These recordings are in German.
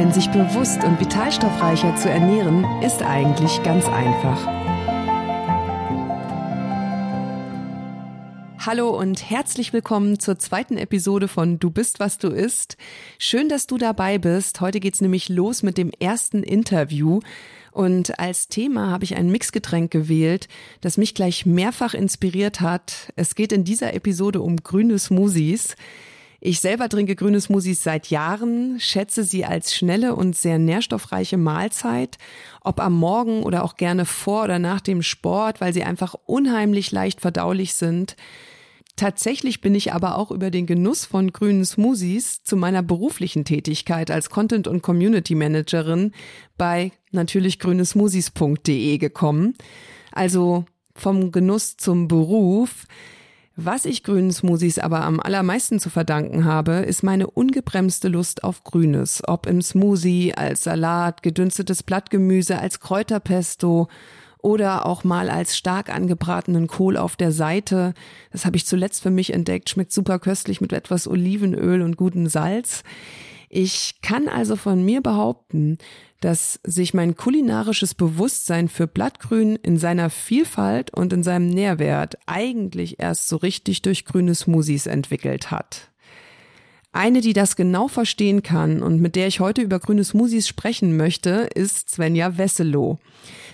Denn sich bewusst und vitalstoffreicher zu ernähren, ist eigentlich ganz einfach. Hallo und herzlich willkommen zur zweiten Episode von Du bist, was du isst. Schön, dass du dabei bist. Heute geht's nämlich los mit dem ersten Interview. Und als Thema habe ich ein Mixgetränk gewählt, das mich gleich mehrfach inspiriert hat. Es geht in dieser Episode um grüne Smoothies. Ich selber trinke grüne Smoothies seit Jahren, schätze sie als schnelle und sehr nährstoffreiche Mahlzeit, ob am Morgen oder auch gerne vor oder nach dem Sport, weil sie einfach unheimlich leicht verdaulich sind. Tatsächlich bin ich aber auch über den Genuss von grünen Smoothies zu meiner beruflichen Tätigkeit als Content- und Community Managerin bei natürlich grünesmoothies.de gekommen. Also vom Genuss zum Beruf. Was ich grünen Smoothies aber am allermeisten zu verdanken habe, ist meine ungebremste Lust auf Grünes. Ob im Smoothie, als Salat, gedünstetes Blattgemüse, als Kräuterpesto oder auch mal als stark angebratenen Kohl auf der Seite. Das habe ich zuletzt für mich entdeckt. Schmeckt super köstlich mit etwas Olivenöl und gutem Salz. Ich kann also von mir behaupten, dass sich mein kulinarisches Bewusstsein für Blattgrün in seiner Vielfalt und in seinem Nährwert eigentlich erst so richtig durch grüne Smoothies entwickelt hat. Eine, die das genau verstehen kann und mit der ich heute über grüne Smoothies sprechen möchte, ist Svenja Wesselow.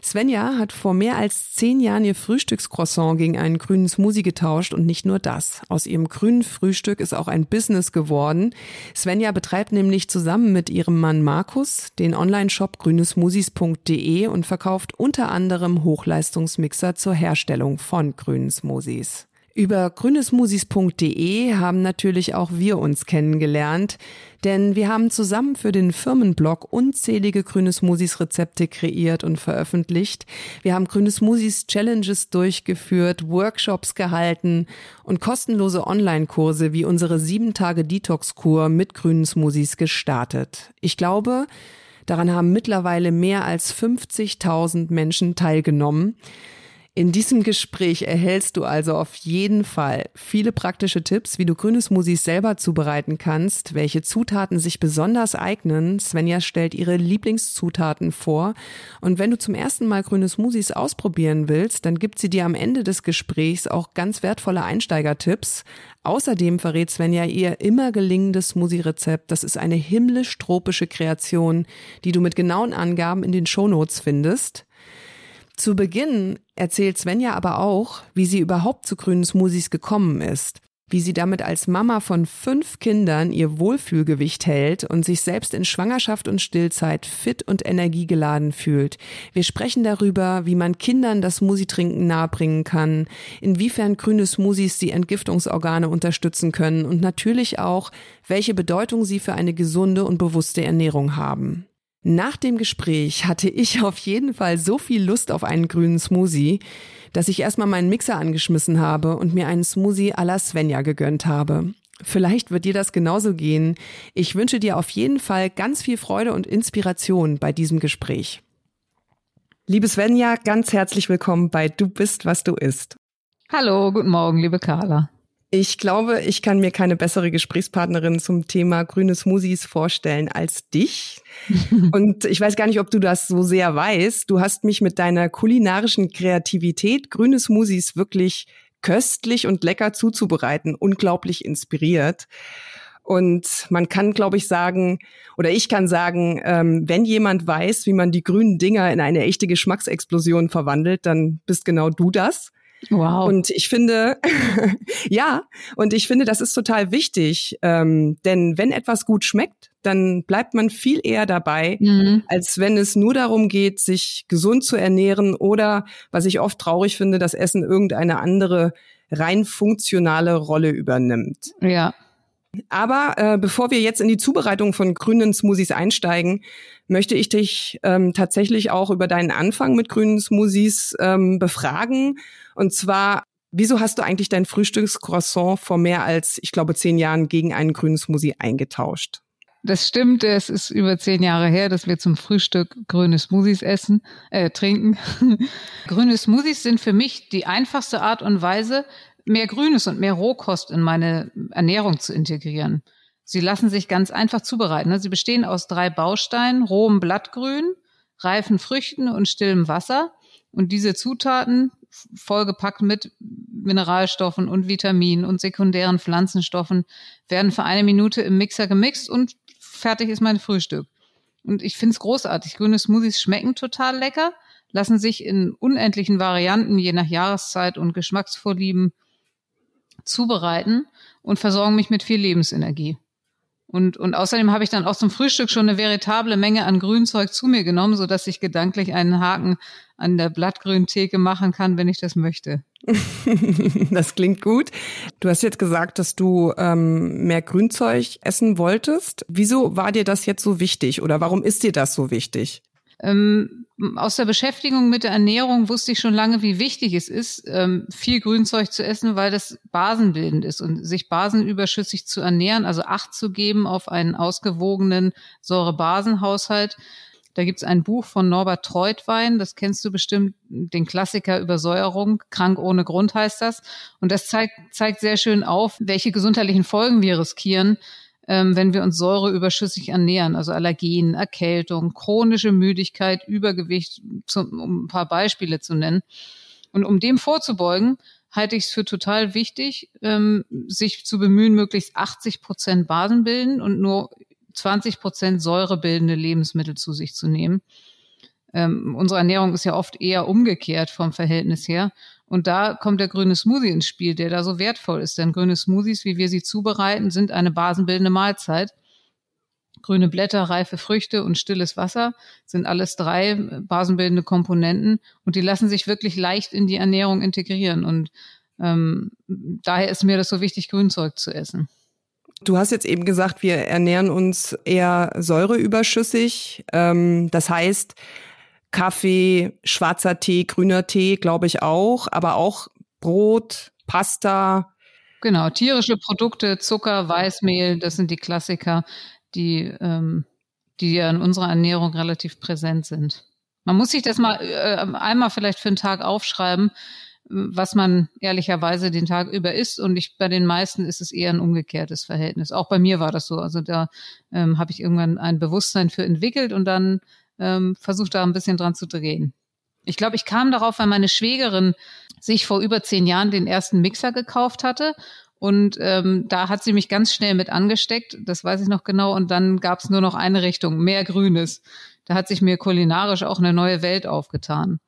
Svenja hat vor mehr als zehn Jahren ihr Frühstückscroissant gegen einen grünen Smoothie getauscht und nicht nur das. Aus ihrem grünen Frühstück ist auch ein Business geworden. Svenja betreibt nämlich zusammen mit ihrem Mann Markus den Online-Shop grünesmoothies.de und verkauft unter anderem Hochleistungsmixer zur Herstellung von grünen Smoothies. Über grünesmusis.de haben natürlich auch wir uns kennengelernt, denn wir haben zusammen für den Firmenblog unzählige grüne Smoothies Rezepte kreiert und veröffentlicht. Wir haben grüne Smoothies Challenges durchgeführt, Workshops gehalten und kostenlose Online-Kurse wie unsere sieben Tage Detox-Kur mit grünen Smoothies gestartet. Ich glaube, daran haben mittlerweile mehr als 50.000 Menschen teilgenommen. In diesem Gespräch erhältst du also auf jeden Fall viele praktische Tipps, wie du grüne Smoothies selber zubereiten kannst, welche Zutaten sich besonders eignen. Svenja stellt ihre Lieblingszutaten vor. Und wenn du zum ersten Mal grüne Smoothies ausprobieren willst, dann gibt sie dir am Ende des Gesprächs auch ganz wertvolle Einsteigertipps. Außerdem verrät Svenja ihr immer gelingendes Smoothie-Rezept. Das ist eine himmlisch-tropische Kreation, die du mit genauen Angaben in den Shownotes findest. Zu Beginn erzählt Svenja aber auch, wie sie überhaupt zu grünen Smoothies gekommen ist, wie sie damit als Mama von fünf Kindern ihr Wohlfühlgewicht hält und sich selbst in Schwangerschaft und Stillzeit fit und energiegeladen fühlt. Wir sprechen darüber, wie man Kindern das Smoothie-Trinken nahebringen kann, inwiefern grüne Smoothies die Entgiftungsorgane unterstützen können und natürlich auch, welche Bedeutung sie für eine gesunde und bewusste Ernährung haben. Nach dem Gespräch hatte ich auf jeden Fall so viel Lust auf einen grünen Smoothie, dass ich erstmal meinen Mixer angeschmissen habe und mir einen Smoothie à la Svenja gegönnt habe. Vielleicht wird dir das genauso gehen. Ich wünsche dir auf jeden Fall ganz viel Freude und Inspiration bei diesem Gespräch. Liebe Svenja, ganz herzlich willkommen bei Du bist, was du isst. Hallo, guten Morgen, liebe Carla. Ich glaube, ich kann mir keine bessere Gesprächspartnerin zum Thema grüne Smoothies vorstellen als dich. Und ich weiß gar nicht, ob du das so sehr weißt. Du hast mich mit deiner kulinarischen Kreativität, grüne Smoothies wirklich köstlich und lecker zuzubereiten, unglaublich inspiriert. Und man kann, glaube ich, sagen, oder ich kann sagen, ähm, wenn jemand weiß, wie man die grünen Dinger in eine echte Geschmacksexplosion verwandelt, dann bist genau du das. Wow. Und ich finde, ja, und ich finde, das ist total wichtig, ähm, denn wenn etwas gut schmeckt, dann bleibt man viel eher dabei, mhm. als wenn es nur darum geht, sich gesund zu ernähren oder, was ich oft traurig finde, dass Essen irgendeine andere rein funktionale Rolle übernimmt. Ja. Aber äh, bevor wir jetzt in die Zubereitung von grünen Smoothies einsteigen, möchte ich dich ähm, tatsächlich auch über deinen Anfang mit grünen Smoothies ähm, befragen. Und zwar, wieso hast du eigentlich dein Frühstückscroissant vor mehr als, ich glaube, zehn Jahren gegen einen grünen Smoothie eingetauscht? Das stimmt, es ist über zehn Jahre her, dass wir zum Frühstück grüne Smoothies essen, äh, trinken. grüne Smoothies sind für mich die einfachste Art und Weise, mehr Grünes und mehr Rohkost in meine Ernährung zu integrieren. Sie lassen sich ganz einfach zubereiten. Ne? Sie bestehen aus drei Bausteinen, rohem Blattgrün, reifen Früchten und stillem Wasser. Und diese Zutaten, vollgepackt mit Mineralstoffen und Vitaminen und sekundären Pflanzenstoffen, werden für eine Minute im Mixer gemixt und fertig ist mein Frühstück. Und ich finde es großartig. Grüne Smoothies schmecken total lecker, lassen sich in unendlichen Varianten je nach Jahreszeit und Geschmacksvorlieben zubereiten und versorgen mich mit viel Lebensenergie. Und, und außerdem habe ich dann auch zum Frühstück schon eine veritable Menge an Grünzeug zu mir genommen, so dass ich gedanklich einen Haken an der Blattgrüntheke machen kann, wenn ich das möchte. das klingt gut. Du hast jetzt gesagt, dass du ähm, mehr Grünzeug essen wolltest. Wieso war dir das jetzt so wichtig oder warum ist dir das so wichtig? Ähm, aus der Beschäftigung mit der Ernährung wusste ich schon lange, wie wichtig es ist, ähm, viel Grünzeug zu essen, weil das basenbildend ist und sich basenüberschüssig zu ernähren, also Acht zu geben auf einen ausgewogenen Säurebasenhaushalt. Da gibt's ein Buch von Norbert Treutwein, das kennst du bestimmt, den Klassiker Übersäuerung, krank ohne Grund heißt das. Und das zeigt, zeigt sehr schön auf, welche gesundheitlichen Folgen wir riskieren, ähm, wenn wir uns säureüberschüssig ernähren, also Allergien, Erkältung, chronische Müdigkeit, Übergewicht, zum, um ein paar Beispiele zu nennen. Und um dem vorzubeugen, halte ich es für total wichtig, ähm, sich zu bemühen, möglichst 80 Prozent Basen bilden und nur 20 Prozent säurebildende Lebensmittel zu sich zu nehmen. Ähm, unsere Ernährung ist ja oft eher umgekehrt vom Verhältnis her. Und da kommt der grüne Smoothie ins Spiel, der da so wertvoll ist. Denn grüne Smoothies, wie wir sie zubereiten, sind eine basenbildende Mahlzeit. Grüne Blätter, reife Früchte und stilles Wasser sind alles drei basenbildende Komponenten und die lassen sich wirklich leicht in die Ernährung integrieren. Und ähm, daher ist mir das so wichtig, Grünzeug zu essen. Du hast jetzt eben gesagt, wir ernähren uns eher säureüberschüssig. Ähm, das heißt, Kaffee, schwarzer Tee, grüner Tee, glaube ich auch, aber auch Brot, Pasta. Genau, tierische Produkte, Zucker, Weißmehl, das sind die Klassiker, die, ähm, die ja in unserer Ernährung relativ präsent sind. Man muss sich das mal äh, einmal vielleicht für einen Tag aufschreiben, was man ehrlicherweise den Tag über isst. Und ich, bei den meisten ist es eher ein umgekehrtes Verhältnis. Auch bei mir war das so. Also da ähm, habe ich irgendwann ein Bewusstsein für entwickelt und dann ähm, versucht da ein bisschen dran zu drehen. Ich glaube, ich kam darauf, weil meine Schwägerin sich vor über zehn Jahren den ersten Mixer gekauft hatte. Und ähm, da hat sie mich ganz schnell mit angesteckt, das weiß ich noch genau. Und dann gab es nur noch eine Richtung, mehr Grünes. Da hat sich mir kulinarisch auch eine neue Welt aufgetan.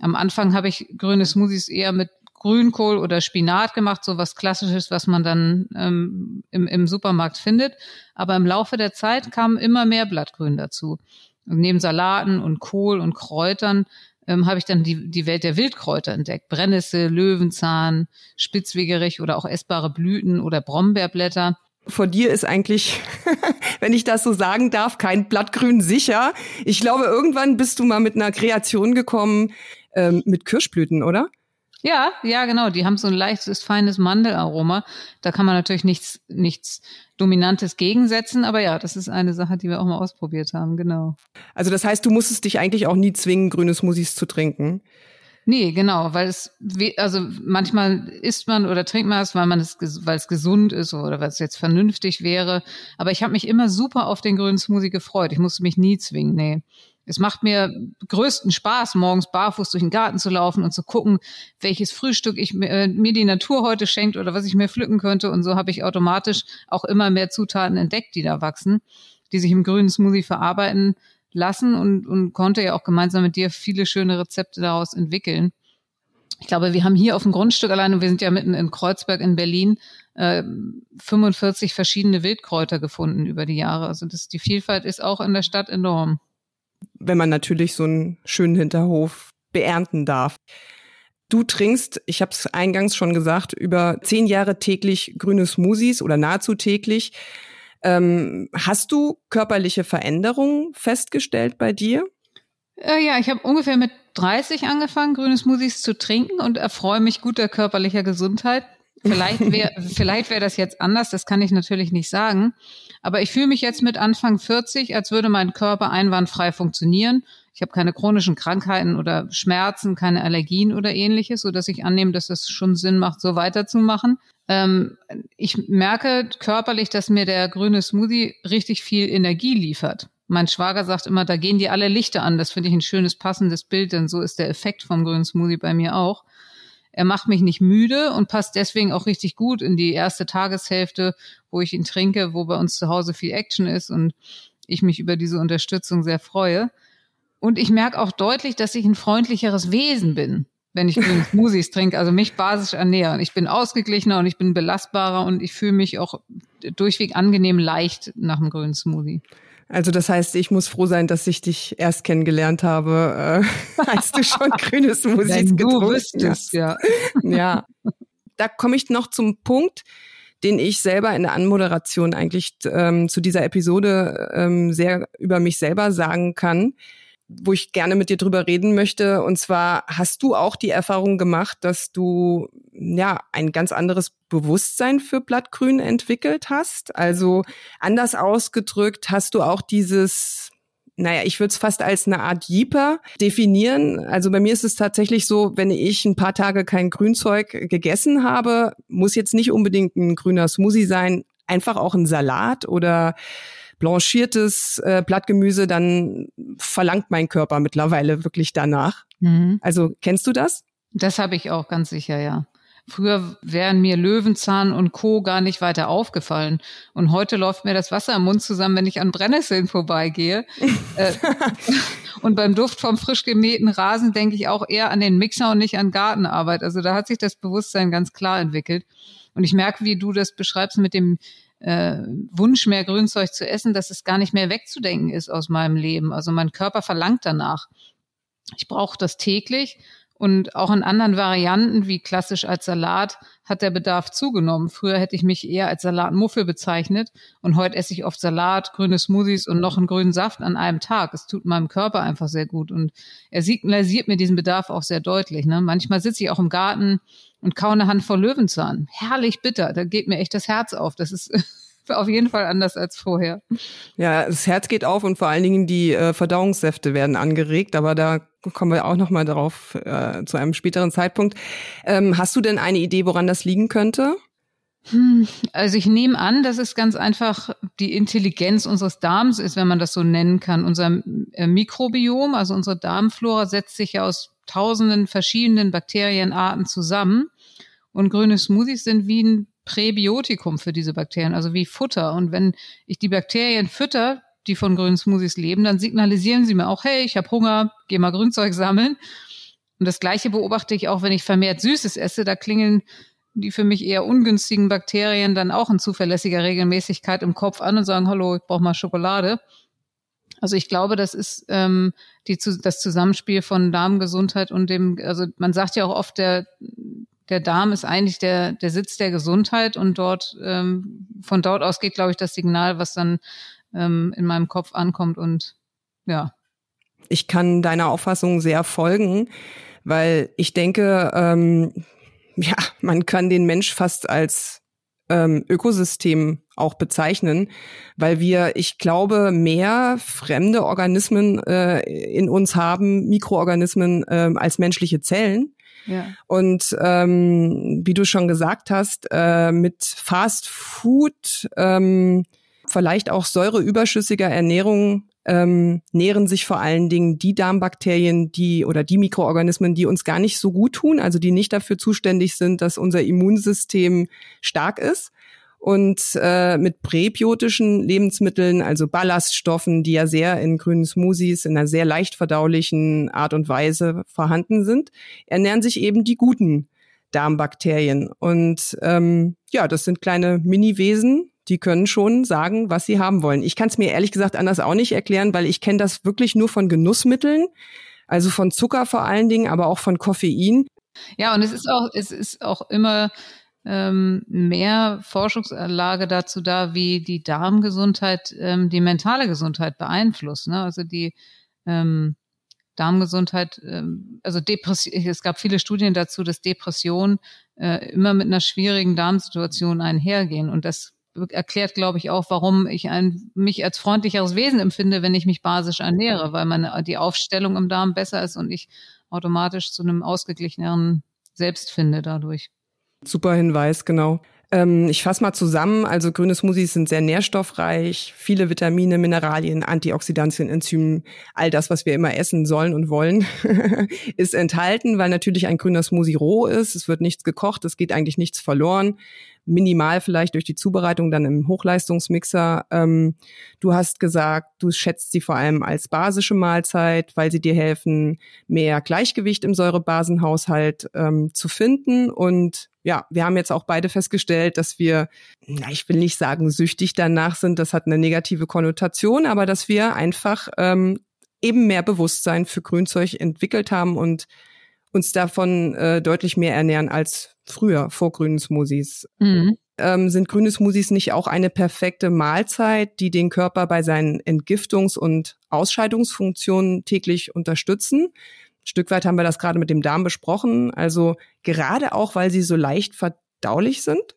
Am Anfang habe ich grüne Smoothies eher mit Grünkohl oder Spinat gemacht, so was Klassisches, was man dann ähm, im, im Supermarkt findet. Aber im Laufe der Zeit kam immer mehr Blattgrün dazu. Und neben Salaten und Kohl und Kräutern ähm, habe ich dann die, die Welt der Wildkräuter entdeckt. Brennnessel, Löwenzahn, Spitzwegerich oder auch essbare Blüten oder Brombeerblätter. Vor dir ist eigentlich, wenn ich das so sagen darf, kein Blattgrün sicher. Ich glaube, irgendwann bist du mal mit einer Kreation gekommen ähm, mit Kirschblüten, oder? Ja, ja, genau. Die haben so ein leichtes, feines Mandelaroma. Da kann man natürlich nichts, nichts Dominantes gegensetzen, aber ja, das ist eine Sache, die wir auch mal ausprobiert haben, genau. Also das heißt, du musstest dich eigentlich auch nie zwingen, grüne Smoothies zu trinken. Nee, genau, weil es, also manchmal isst man oder trinkt man es, weil man es, weil es gesund ist oder weil es jetzt vernünftig wäre. Aber ich habe mich immer super auf den grünen Smoothie gefreut. Ich musste mich nie zwingen, nee. Es macht mir größten Spaß, morgens barfuß durch den Garten zu laufen und zu gucken, welches Frühstück ich äh, mir die Natur heute schenkt oder was ich mir pflücken könnte. Und so habe ich automatisch auch immer mehr Zutaten entdeckt, die da wachsen, die sich im grünen Smoothie verarbeiten lassen und, und konnte ja auch gemeinsam mit dir viele schöne Rezepte daraus entwickeln. Ich glaube, wir haben hier auf dem Grundstück alleine, wir sind ja mitten in Kreuzberg in Berlin, äh, 45 verschiedene Wildkräuter gefunden über die Jahre. Also das, die Vielfalt ist auch in der Stadt enorm wenn man natürlich so einen schönen Hinterhof beernten darf. Du trinkst, ich habe es eingangs schon gesagt, über zehn Jahre täglich grüne Smoothies oder nahezu täglich. Ähm, hast du körperliche Veränderungen festgestellt bei dir? Äh, ja, ich habe ungefähr mit 30 angefangen, grüne Smoothies zu trinken und erfreue mich guter körperlicher Gesundheit. Vielleicht wäre vielleicht wäre das jetzt anders, das kann ich natürlich nicht sagen. Aber ich fühle mich jetzt mit Anfang 40, als würde mein Körper einwandfrei funktionieren. Ich habe keine chronischen Krankheiten oder Schmerzen, keine Allergien oder ähnliches, so dass ich annehme, dass das schon Sinn macht, so weiterzumachen. Ähm, ich merke körperlich, dass mir der grüne Smoothie richtig viel Energie liefert. Mein Schwager sagt immer, da gehen die alle Lichter an. Das finde ich ein schönes, passendes Bild, denn so ist der Effekt vom grünen Smoothie bei mir auch. Er macht mich nicht müde und passt deswegen auch richtig gut in die erste Tageshälfte, wo ich ihn trinke, wo bei uns zu Hause viel Action ist und ich mich über diese Unterstützung sehr freue. Und ich merke auch deutlich, dass ich ein freundlicheres Wesen bin, wenn ich grüne Smoothies trinke, also mich basisch ernähren. Ich bin ausgeglichener und ich bin belastbarer und ich fühle mich auch durchweg angenehm leicht nach dem grünen Smoothie. Also das heißt, ich muss froh sein, dass ich dich erst kennengelernt habe, äh, als du schon grünes Musik getrunken hast. Ja. ja. Da komme ich noch zum Punkt, den ich selber in der Anmoderation eigentlich ähm, zu dieser Episode ähm, sehr über mich selber sagen kann wo ich gerne mit dir drüber reden möchte. Und zwar hast du auch die Erfahrung gemacht, dass du ja ein ganz anderes Bewusstsein für Blattgrün entwickelt hast. Also anders ausgedrückt, hast du auch dieses naja, ich würde es fast als eine Art Jeeper definieren. Also bei mir ist es tatsächlich so, wenn ich ein paar Tage kein Grünzeug gegessen habe, muss jetzt nicht unbedingt ein grüner Smoothie sein, einfach auch ein Salat oder blanchiertes äh, Blattgemüse, dann verlangt mein Körper mittlerweile wirklich danach. Mhm. Also kennst du das? Das habe ich auch ganz sicher, ja. Früher wären mir Löwenzahn und Co. gar nicht weiter aufgefallen. Und heute läuft mir das Wasser im Mund zusammen, wenn ich an Brennnesseln vorbeigehe. Äh, und beim Duft vom frisch gemähten Rasen denke ich auch eher an den Mixer und nicht an Gartenarbeit. Also da hat sich das Bewusstsein ganz klar entwickelt. Und ich merke, wie du das beschreibst mit dem äh, Wunsch, mehr Grünzeug zu essen, dass es gar nicht mehr wegzudenken ist aus meinem Leben. Also mein Körper verlangt danach. Ich brauche das täglich und auch in anderen Varianten, wie klassisch als Salat, hat der Bedarf zugenommen. Früher hätte ich mich eher als Salatmuffel bezeichnet und heute esse ich oft Salat, grüne Smoothies und noch einen grünen Saft an einem Tag. Es tut meinem Körper einfach sehr gut und er signalisiert mir diesen Bedarf auch sehr deutlich. Ne? Manchmal sitze ich auch im Garten und kaue eine Handvoll Löwenzahn. Herrlich bitter, da geht mir echt das Herz auf. Das ist auf jeden Fall anders als vorher. Ja, das Herz geht auf und vor allen Dingen die äh, Verdauungssäfte werden angeregt, aber da kommen wir auch noch mal darauf äh, zu einem späteren Zeitpunkt. Ähm, hast du denn eine Idee, woran das liegen könnte? Hm, also ich nehme an, dass es ganz einfach die Intelligenz unseres Darms ist, wenn man das so nennen kann. Unser äh, Mikrobiom, also unsere Darmflora, setzt sich ja aus tausenden verschiedenen Bakterienarten zusammen. Und grüne Smoothies sind wie ein Präbiotikum für diese Bakterien, also wie Futter. Und wenn ich die Bakterien fütter, die von grünen Smoothies leben, dann signalisieren sie mir auch, hey, ich habe Hunger, geh mal Grünzeug sammeln. Und das Gleiche beobachte ich auch, wenn ich vermehrt Süßes esse. Da klingeln die für mich eher ungünstigen Bakterien dann auch in zuverlässiger Regelmäßigkeit im Kopf an und sagen, hallo, ich brauche mal Schokolade. Also ich glaube, das ist ähm, die, das Zusammenspiel von Darmgesundheit und dem, also man sagt ja auch oft, der, der Darm ist eigentlich der, der Sitz der Gesundheit und dort, ähm, von dort aus geht, glaube ich, das Signal, was dann ähm, in meinem Kopf ankommt und ja. Ich kann deiner Auffassung sehr folgen, weil ich denke, ähm, ja, man kann den Mensch fast als ähm, Ökosystem auch bezeichnen, weil wir, ich glaube, mehr fremde Organismen äh, in uns haben, Mikroorganismen äh, als menschliche Zellen. Und ähm, wie du schon gesagt hast, äh, mit Fast Food, ähm, vielleicht auch säureüberschüssiger Ernährung ähm, nähren sich vor allen Dingen die Darmbakterien, die oder die Mikroorganismen, die uns gar nicht so gut tun, also die nicht dafür zuständig sind, dass unser Immunsystem stark ist. Und äh, mit präbiotischen Lebensmitteln, also Ballaststoffen, die ja sehr in grünen Smoothies in einer sehr leicht verdaulichen Art und Weise vorhanden sind, ernähren sich eben die guten Darmbakterien. Und ähm, ja, das sind kleine Mini-Wesen, die können schon sagen, was sie haben wollen. Ich kann es mir ehrlich gesagt anders auch nicht erklären, weil ich kenne das wirklich nur von Genussmitteln, also von Zucker vor allen Dingen, aber auch von Koffein. Ja, und es ist auch, es ist auch immer ähm, mehr Forschungsanlage dazu da, wie die Darmgesundheit ähm, die mentale Gesundheit beeinflusst. Ne? Also die ähm, Darmgesundheit, ähm, also Depression, es gab viele Studien dazu, dass Depressionen äh, immer mit einer schwierigen Darmsituation einhergehen. Und das erklärt, glaube ich, auch, warum ich ein, mich als freundlicheres Wesen empfinde, wenn ich mich basisch ernähre, weil meine, die Aufstellung im Darm besser ist und ich automatisch zu einem ausgeglicheneren Selbst finde dadurch. Super Hinweis, genau. Ähm, ich fasse mal zusammen. Also grüne Smoothies sind sehr nährstoffreich, viele Vitamine, Mineralien, Antioxidantien, Enzymen, all das, was wir immer essen sollen und wollen, ist enthalten, weil natürlich ein grüner Smoothie roh ist. Es wird nichts gekocht, es geht eigentlich nichts verloren minimal vielleicht durch die Zubereitung dann im Hochleistungsmixer. Ähm, du hast gesagt, du schätzt sie vor allem als basische Mahlzeit, weil sie dir helfen, mehr Gleichgewicht im Säurebasenhaushalt ähm, zu finden. Und ja, wir haben jetzt auch beide festgestellt, dass wir, na, ich will nicht sagen süchtig danach sind, das hat eine negative Konnotation, aber dass wir einfach ähm, eben mehr Bewusstsein für Grünzeug entwickelt haben und uns davon äh, deutlich mehr ernähren als früher vor grünen Smoothies. Mhm. Ähm, sind grüne Smoothies nicht auch eine perfekte Mahlzeit, die den Körper bei seinen Entgiftungs- und Ausscheidungsfunktionen täglich unterstützen? Ein Stück weit haben wir das gerade mit dem Darm besprochen. Also gerade auch, weil sie so leicht verdaulich sind?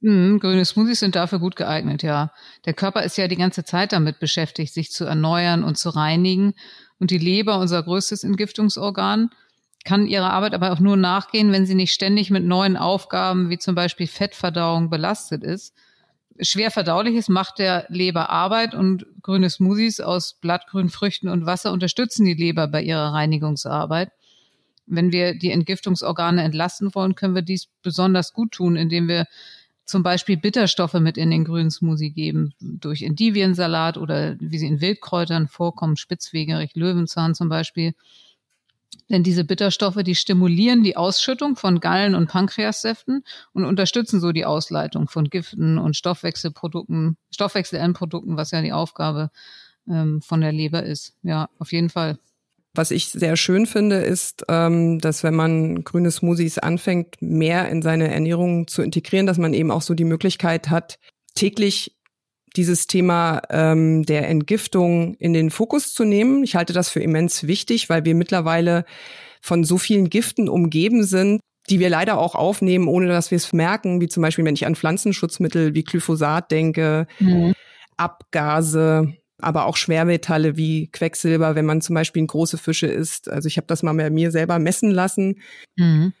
Mhm, grüne Smoothies sind dafür gut geeignet, ja. Der Körper ist ja die ganze Zeit damit beschäftigt, sich zu erneuern und zu reinigen. Und die Leber, unser größtes Entgiftungsorgan, kann ihrer Arbeit aber auch nur nachgehen, wenn sie nicht ständig mit neuen Aufgaben wie zum Beispiel Fettverdauung belastet ist. Schwer verdauliches macht der Leber Arbeit und grüne Smoothies aus blattgrünen Früchten und Wasser unterstützen die Leber bei ihrer Reinigungsarbeit. Wenn wir die Entgiftungsorgane entlasten wollen, können wir dies besonders gut tun, indem wir zum Beispiel Bitterstoffe mit in den grünen Smoothie geben, durch Endiviensalat oder wie sie in Wildkräutern vorkommen, Spitzwegerich, Löwenzahn zum Beispiel. Denn diese Bitterstoffe, die stimulieren die Ausschüttung von Gallen- und Pankreassäften und unterstützen so die Ausleitung von Giften und Stoffwechselprodukten, Stoffwechselendprodukten, was ja die Aufgabe ähm, von der Leber ist. Ja, auf jeden Fall. Was ich sehr schön finde, ist, ähm, dass wenn man grüne Smoothies anfängt, mehr in seine Ernährung zu integrieren, dass man eben auch so die Möglichkeit hat, täglich dieses Thema ähm, der Entgiftung in den Fokus zu nehmen. Ich halte das für immens wichtig, weil wir mittlerweile von so vielen Giften umgeben sind, die wir leider auch aufnehmen, ohne dass wir es merken, wie zum Beispiel, wenn ich an Pflanzenschutzmittel wie Glyphosat denke, mhm. Abgase, aber auch Schwermetalle wie Quecksilber, wenn man zum Beispiel große Fische isst. Also ich habe das mal bei mir selber messen lassen. Mhm.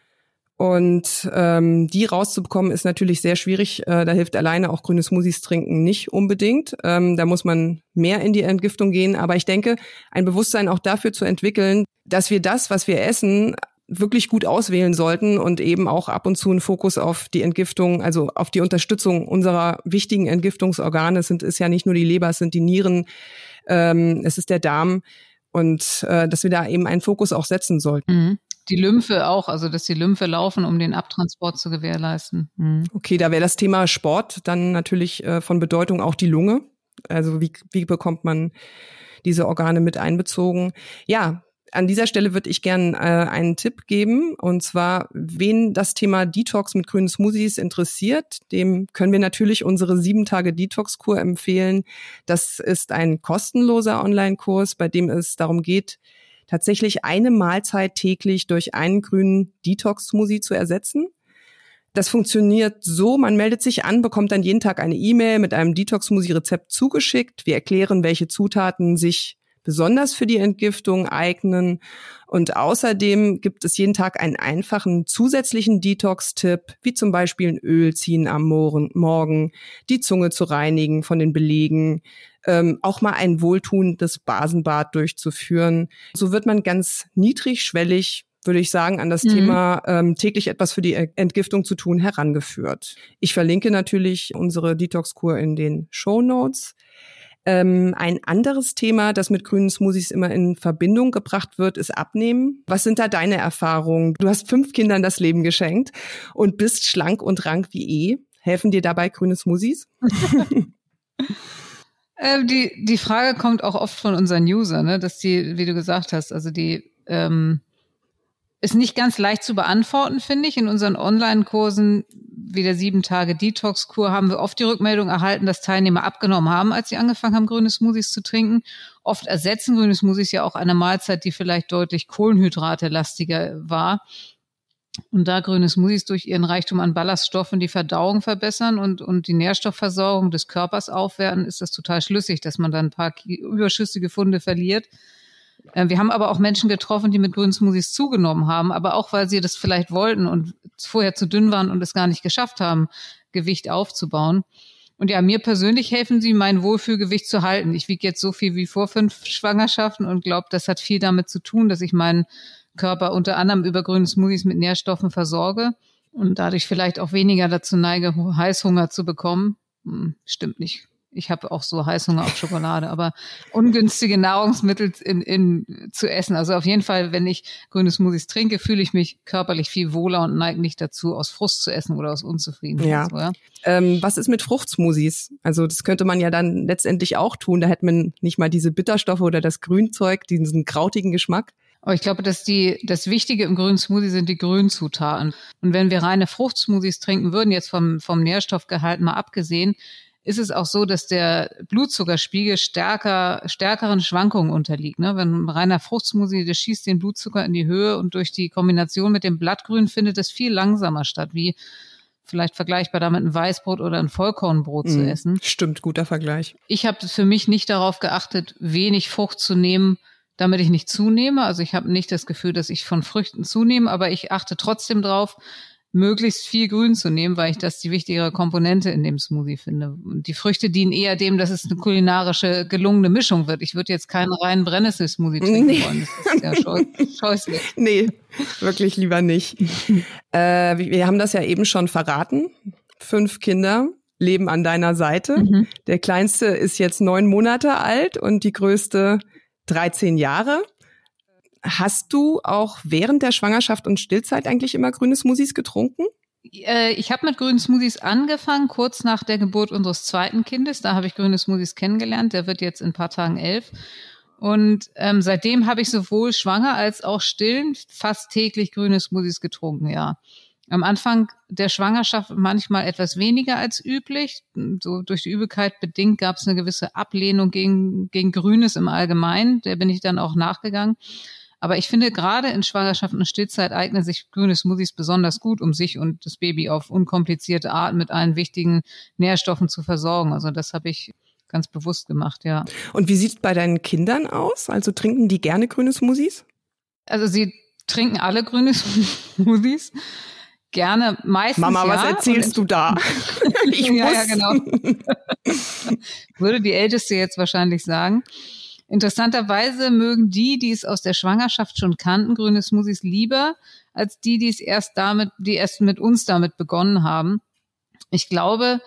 Und ähm, die rauszubekommen ist natürlich sehr schwierig. Äh, da hilft alleine auch grüne Smoothies trinken nicht unbedingt. Ähm, da muss man mehr in die Entgiftung gehen. Aber ich denke, ein Bewusstsein auch dafür zu entwickeln, dass wir das, was wir essen, wirklich gut auswählen sollten und eben auch ab und zu einen Fokus auf die Entgiftung, also auf die Unterstützung unserer wichtigen Entgiftungsorgane sind, ist ja nicht nur die Leber, es sind die Nieren, ähm, es ist der Darm und äh, dass wir da eben einen Fokus auch setzen sollten. Mhm. Die Lymphe auch, also dass die Lymphe laufen, um den Abtransport zu gewährleisten. Mhm. Okay, da wäre das Thema Sport dann natürlich äh, von Bedeutung auch die Lunge. Also wie, wie bekommt man diese Organe mit einbezogen? Ja, an dieser Stelle würde ich gern äh, einen Tipp geben. Und zwar, wen das Thema Detox mit grünen Smoothies interessiert, dem können wir natürlich unsere sieben Tage Detox-Kur empfehlen. Das ist ein kostenloser Online-Kurs, bei dem es darum geht, tatsächlich eine Mahlzeit täglich durch einen grünen Detox-Smoothie zu ersetzen. Das funktioniert so, man meldet sich an, bekommt dann jeden Tag eine E-Mail mit einem Detox-Smoothie-Rezept zugeschickt. Wir erklären, welche Zutaten sich besonders für die Entgiftung eignen. Und außerdem gibt es jeden Tag einen einfachen zusätzlichen Detox-Tipp, wie zum Beispiel ein Öl ziehen am Morgen, die Zunge zu reinigen von den Belegen, ähm, auch mal ein wohltuendes Basenbad durchzuführen. So wird man ganz niedrigschwellig würde ich sagen, an das mhm. Thema ähm, täglich etwas für die Entgiftung zu tun herangeführt. Ich verlinke natürlich unsere Detox-Kur in den Show Notes. Ähm, ein anderes Thema, das mit grünen Smoothies immer in Verbindung gebracht wird, ist Abnehmen. Was sind da deine Erfahrungen? Du hast fünf Kindern das Leben geschenkt und bist schlank und rank wie eh. Helfen dir dabei grüne Smoothies? Äh, die, die Frage kommt auch oft von unseren Usern, ne, dass die, wie du gesagt hast, also die, ähm, ist nicht ganz leicht zu beantworten, finde ich. In unseren Online-Kursen wie der sieben Tage Detox-Kur haben wir oft die Rückmeldung erhalten, dass Teilnehmer abgenommen haben, als sie angefangen haben, grüne Smoothies zu trinken. Oft ersetzen grüne Smoothies ja auch eine Mahlzeit, die vielleicht deutlich Kohlenhydrate-lastiger war. Und da grüne Smoothies durch ihren Reichtum an Ballaststoffen die Verdauung verbessern und, und die Nährstoffversorgung des Körpers aufwerten, ist das total schlüssig, dass man dann ein paar überschüssige Funde verliert. Äh, wir haben aber auch Menschen getroffen, die mit grünen Smoothies zugenommen haben, aber auch weil sie das vielleicht wollten und vorher zu dünn waren und es gar nicht geschafft haben, Gewicht aufzubauen. Und ja, mir persönlich helfen sie, mein Wohlfühlgewicht zu halten. Ich wiege jetzt so viel wie vor fünf Schwangerschaften und glaube, das hat viel damit zu tun, dass ich meinen Körper unter anderem über grüne Smoothies mit Nährstoffen versorge und dadurch vielleicht auch weniger dazu neige, Heißhunger zu bekommen. Hm, stimmt nicht. Ich habe auch so Heißhunger auf Schokolade, aber ungünstige Nahrungsmittel in, in, zu essen. Also auf jeden Fall, wenn ich grüne Smoothies trinke, fühle ich mich körperlich viel wohler und neige nicht dazu, aus Frust zu essen oder aus Unzufriedenheit. Ja. So, ja? Ähm, was ist mit Fruchtsmoothies? Also das könnte man ja dann letztendlich auch tun. Da hätte man nicht mal diese Bitterstoffe oder das Grünzeug, diesen krautigen Geschmack. Aber ich glaube, dass die, das Wichtige im grünen Smoothie sind die Grünzutaten. Und wenn wir reine Fruchtsmoothies trinken würden, jetzt vom, vom Nährstoffgehalt mal abgesehen, ist es auch so, dass der Blutzuckerspiegel stärker, stärkeren Schwankungen unterliegt. Ne? Wenn ein reiner Fruchtsmoothie, der schießt den Blutzucker in die Höhe und durch die Kombination mit dem Blattgrün findet es viel langsamer statt, wie vielleicht vergleichbar damit ein Weißbrot oder ein Vollkornbrot mm, zu mhm. essen. Stimmt, guter Vergleich. Ich habe für mich nicht darauf geachtet, wenig Frucht zu nehmen, damit ich nicht zunehme. Also ich habe nicht das Gefühl, dass ich von Früchten zunehme, aber ich achte trotzdem drauf, möglichst viel Grün zu nehmen, weil ich das die wichtigere Komponente in dem Smoothie finde. Und die Früchte dienen eher dem, dass es eine kulinarische, gelungene Mischung wird. Ich würde jetzt keinen reinen Brennnessel-Smoothie trinken nee. wollen. Das ist ja scheu scheußlich. Nee, wirklich lieber nicht. äh, wir haben das ja eben schon verraten. Fünf Kinder leben an deiner Seite. Mhm. Der kleinste ist jetzt neun Monate alt und die größte 13 Jahre. Hast du auch während der Schwangerschaft und Stillzeit eigentlich immer grüne Smoothies getrunken? Äh, ich habe mit grünen Smoothies angefangen, kurz nach der Geburt unseres zweiten Kindes. Da habe ich grüne Smoothies kennengelernt. Der wird jetzt in ein paar Tagen elf. Und ähm, seitdem habe ich sowohl schwanger als auch stillend fast täglich grüne Smoothies getrunken, ja. Am Anfang der Schwangerschaft manchmal etwas weniger als üblich. So durch die Übelkeit bedingt gab es eine gewisse Ablehnung gegen, gegen Grünes im Allgemeinen. Der bin ich dann auch nachgegangen. Aber ich finde, gerade in Schwangerschaft und Stillzeit eignen sich grüne Smoothies besonders gut, um sich und das Baby auf unkomplizierte Art mit allen wichtigen Nährstoffen zu versorgen. Also das habe ich ganz bewusst gemacht, ja. Und wie sieht es bei deinen Kindern aus? Also trinken die gerne grüne Smoothies? Also sie trinken alle grüne Smoothies gerne meistens. Mama, ja. was erzählst du da? ich ja, ja, genau. Würde die Älteste jetzt wahrscheinlich sagen. Interessanterweise mögen die, die es aus der Schwangerschaft schon kannten, grüne Smoothies lieber, als die, die es erst damit, die erst mit uns damit begonnen haben. Ich glaube,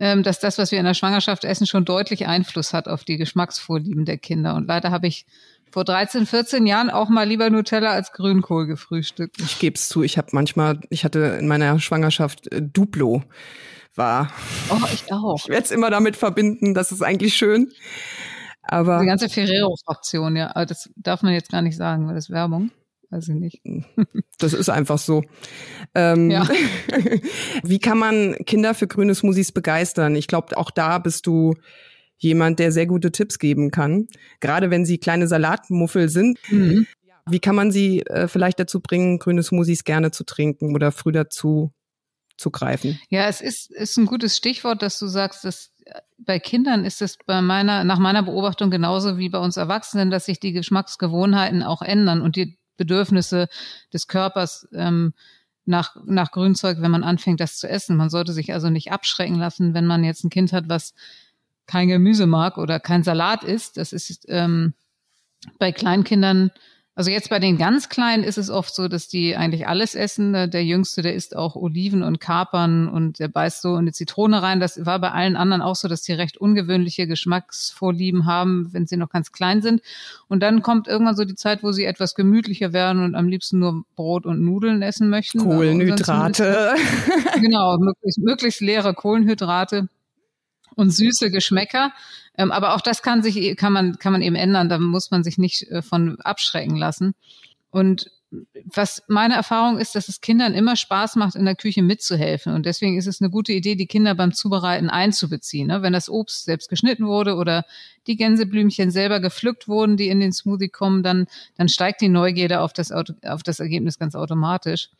dass das, was wir in der Schwangerschaft essen, schon deutlich Einfluss hat auf die Geschmacksvorlieben der Kinder. Und leider habe ich vor 13, 14 Jahren auch mal lieber Nutella als Grünkohl gefrühstückt. Ich gebe es zu, ich habe manchmal, ich hatte in meiner Schwangerschaft äh, Duplo war. Oh, ich auch. Ich werde es immer damit verbinden, das ist eigentlich schön. Aber die ganze Ferrero-Fraktion, ja, aber das darf man jetzt gar nicht sagen, weil das ist Werbung. Weiß ich nicht. Das ist einfach so. Ähm, ja. Wie kann man Kinder für grüne Smoothies begeistern? Ich glaube, auch da bist du jemand, der sehr gute Tipps geben kann. Gerade wenn sie kleine Salatmuffel sind. Mhm. Wie kann man sie äh, vielleicht dazu bringen, grüne Smoothies gerne zu trinken oder früh dazu zu greifen? Ja, es ist, ist ein gutes Stichwort, dass du sagst, dass äh, bei Kindern ist es bei meiner, nach meiner Beobachtung genauso wie bei uns Erwachsenen, dass sich die Geschmacksgewohnheiten auch ändern und die Bedürfnisse des Körpers ähm, nach, nach Grünzeug, wenn man anfängt, das zu essen. Man sollte sich also nicht abschrecken lassen, wenn man jetzt ein Kind hat, was kein Gemüse mag oder kein Salat isst. Das ist ähm, bei Kleinkindern also jetzt bei den ganz Kleinen ist es oft so, dass die eigentlich alles essen. Der Jüngste, der isst auch Oliven und Kapern und der beißt so eine Zitrone rein. Das war bei allen anderen auch so, dass die recht ungewöhnliche Geschmacksvorlieben haben, wenn sie noch ganz klein sind. Und dann kommt irgendwann so die Zeit, wo sie etwas gemütlicher werden und am liebsten nur Brot und Nudeln essen möchten. Kohlenhydrate. genau, möglichst, möglichst leere Kohlenhydrate und süße Geschmäcker. Ähm, aber auch das kann sich, kann man, kann man eben ändern. Da muss man sich nicht äh, von abschrecken lassen. Und was meine Erfahrung ist, dass es Kindern immer Spaß macht, in der Küche mitzuhelfen. Und deswegen ist es eine gute Idee, die Kinder beim Zubereiten einzubeziehen. Ne? Wenn das Obst selbst geschnitten wurde oder die Gänseblümchen selber gepflückt wurden, die in den Smoothie kommen, dann, dann steigt die Neugierde auf das, auf das Ergebnis ganz automatisch.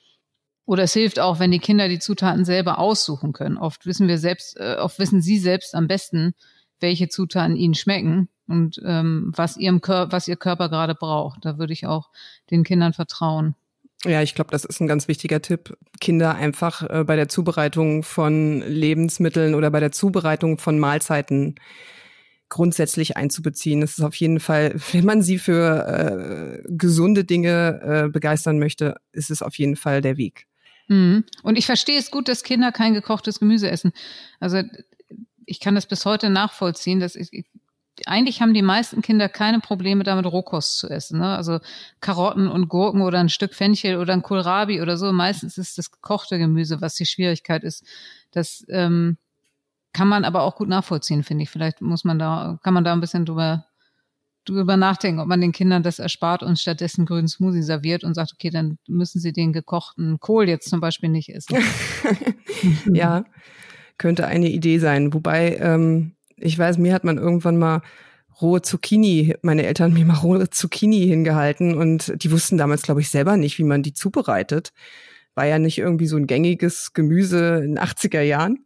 Oder es hilft auch, wenn die Kinder die Zutaten selber aussuchen können. Oft wissen wir selbst, äh, oft wissen sie selbst am besten, welche Zutaten ihnen schmecken und ähm, was ihrem Kör was ihr Körper gerade braucht. Da würde ich auch den Kindern vertrauen. Ja, ich glaube, das ist ein ganz wichtiger Tipp. Kinder einfach äh, bei der Zubereitung von Lebensmitteln oder bei der Zubereitung von Mahlzeiten grundsätzlich einzubeziehen. Das ist auf jeden Fall, wenn man sie für äh, gesunde Dinge äh, begeistern möchte, ist es auf jeden Fall der Weg. Mhm. Und ich verstehe es gut, dass Kinder kein gekochtes Gemüse essen. Also ich kann das bis heute nachvollziehen, dass ich, eigentlich haben die meisten Kinder keine Probleme damit, Rohkost zu essen. Ne? Also Karotten und Gurken oder ein Stück Fenchel oder ein Kohlrabi oder so. Meistens ist das gekochte Gemüse, was die Schwierigkeit ist. Das ähm, kann man aber auch gut nachvollziehen, finde ich. Vielleicht muss man da, kann man da ein bisschen drüber, drüber nachdenken, ob man den Kindern das erspart und stattdessen grünen Smoothie serviert und sagt, okay, dann müssen sie den gekochten Kohl jetzt zum Beispiel nicht essen. ja, könnte eine Idee sein. Wobei, ähm, ich weiß, mir hat man irgendwann mal rohe Zucchini, meine Eltern mir mal rohe Zucchini hingehalten und die wussten damals, glaube ich, selber nicht, wie man die zubereitet. War ja nicht irgendwie so ein gängiges Gemüse in 80er Jahren.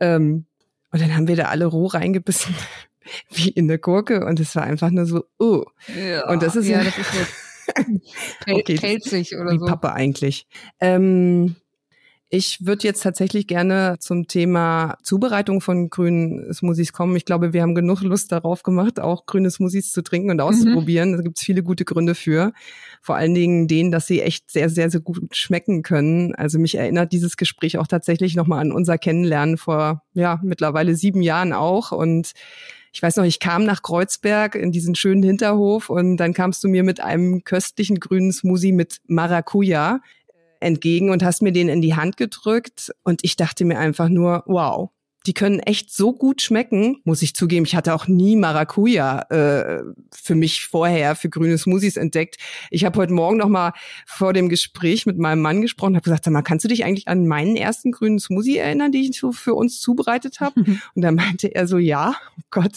Ähm, und dann haben wir da alle roh reingebissen, wie in der Gurke. Und es war einfach nur so, oh. Ja, und das ist ja, das ist so okay, pelzig oder wie so. Pappe eigentlich. Ähm, ich würde jetzt tatsächlich gerne zum Thema Zubereitung von grünen Smoothies kommen. Ich glaube, wir haben genug Lust darauf gemacht, auch grüne Smoothies zu trinken und auszuprobieren. Mhm. Da gibt es viele gute Gründe für. Vor allen Dingen denen, dass sie echt sehr, sehr, sehr gut schmecken können. Also mich erinnert dieses Gespräch auch tatsächlich nochmal an unser Kennenlernen vor, ja, mittlerweile sieben Jahren auch. Und ich weiß noch, ich kam nach Kreuzberg in diesen schönen Hinterhof und dann kamst du mir mit einem köstlichen grünen Smoothie mit Maracuja entgegen und hast mir den in die Hand gedrückt und ich dachte mir einfach nur, wow, die können echt so gut schmecken, muss ich zugeben. Ich hatte auch nie Maracuja äh, für mich vorher für grüne Smoothies entdeckt. Ich habe heute Morgen noch mal vor dem Gespräch mit meinem Mann gesprochen, habe gesagt, sag mal, kannst du dich eigentlich an meinen ersten grünen Smoothie erinnern, den ich so für uns zubereitet habe? Und da meinte er so, ja, oh Gott,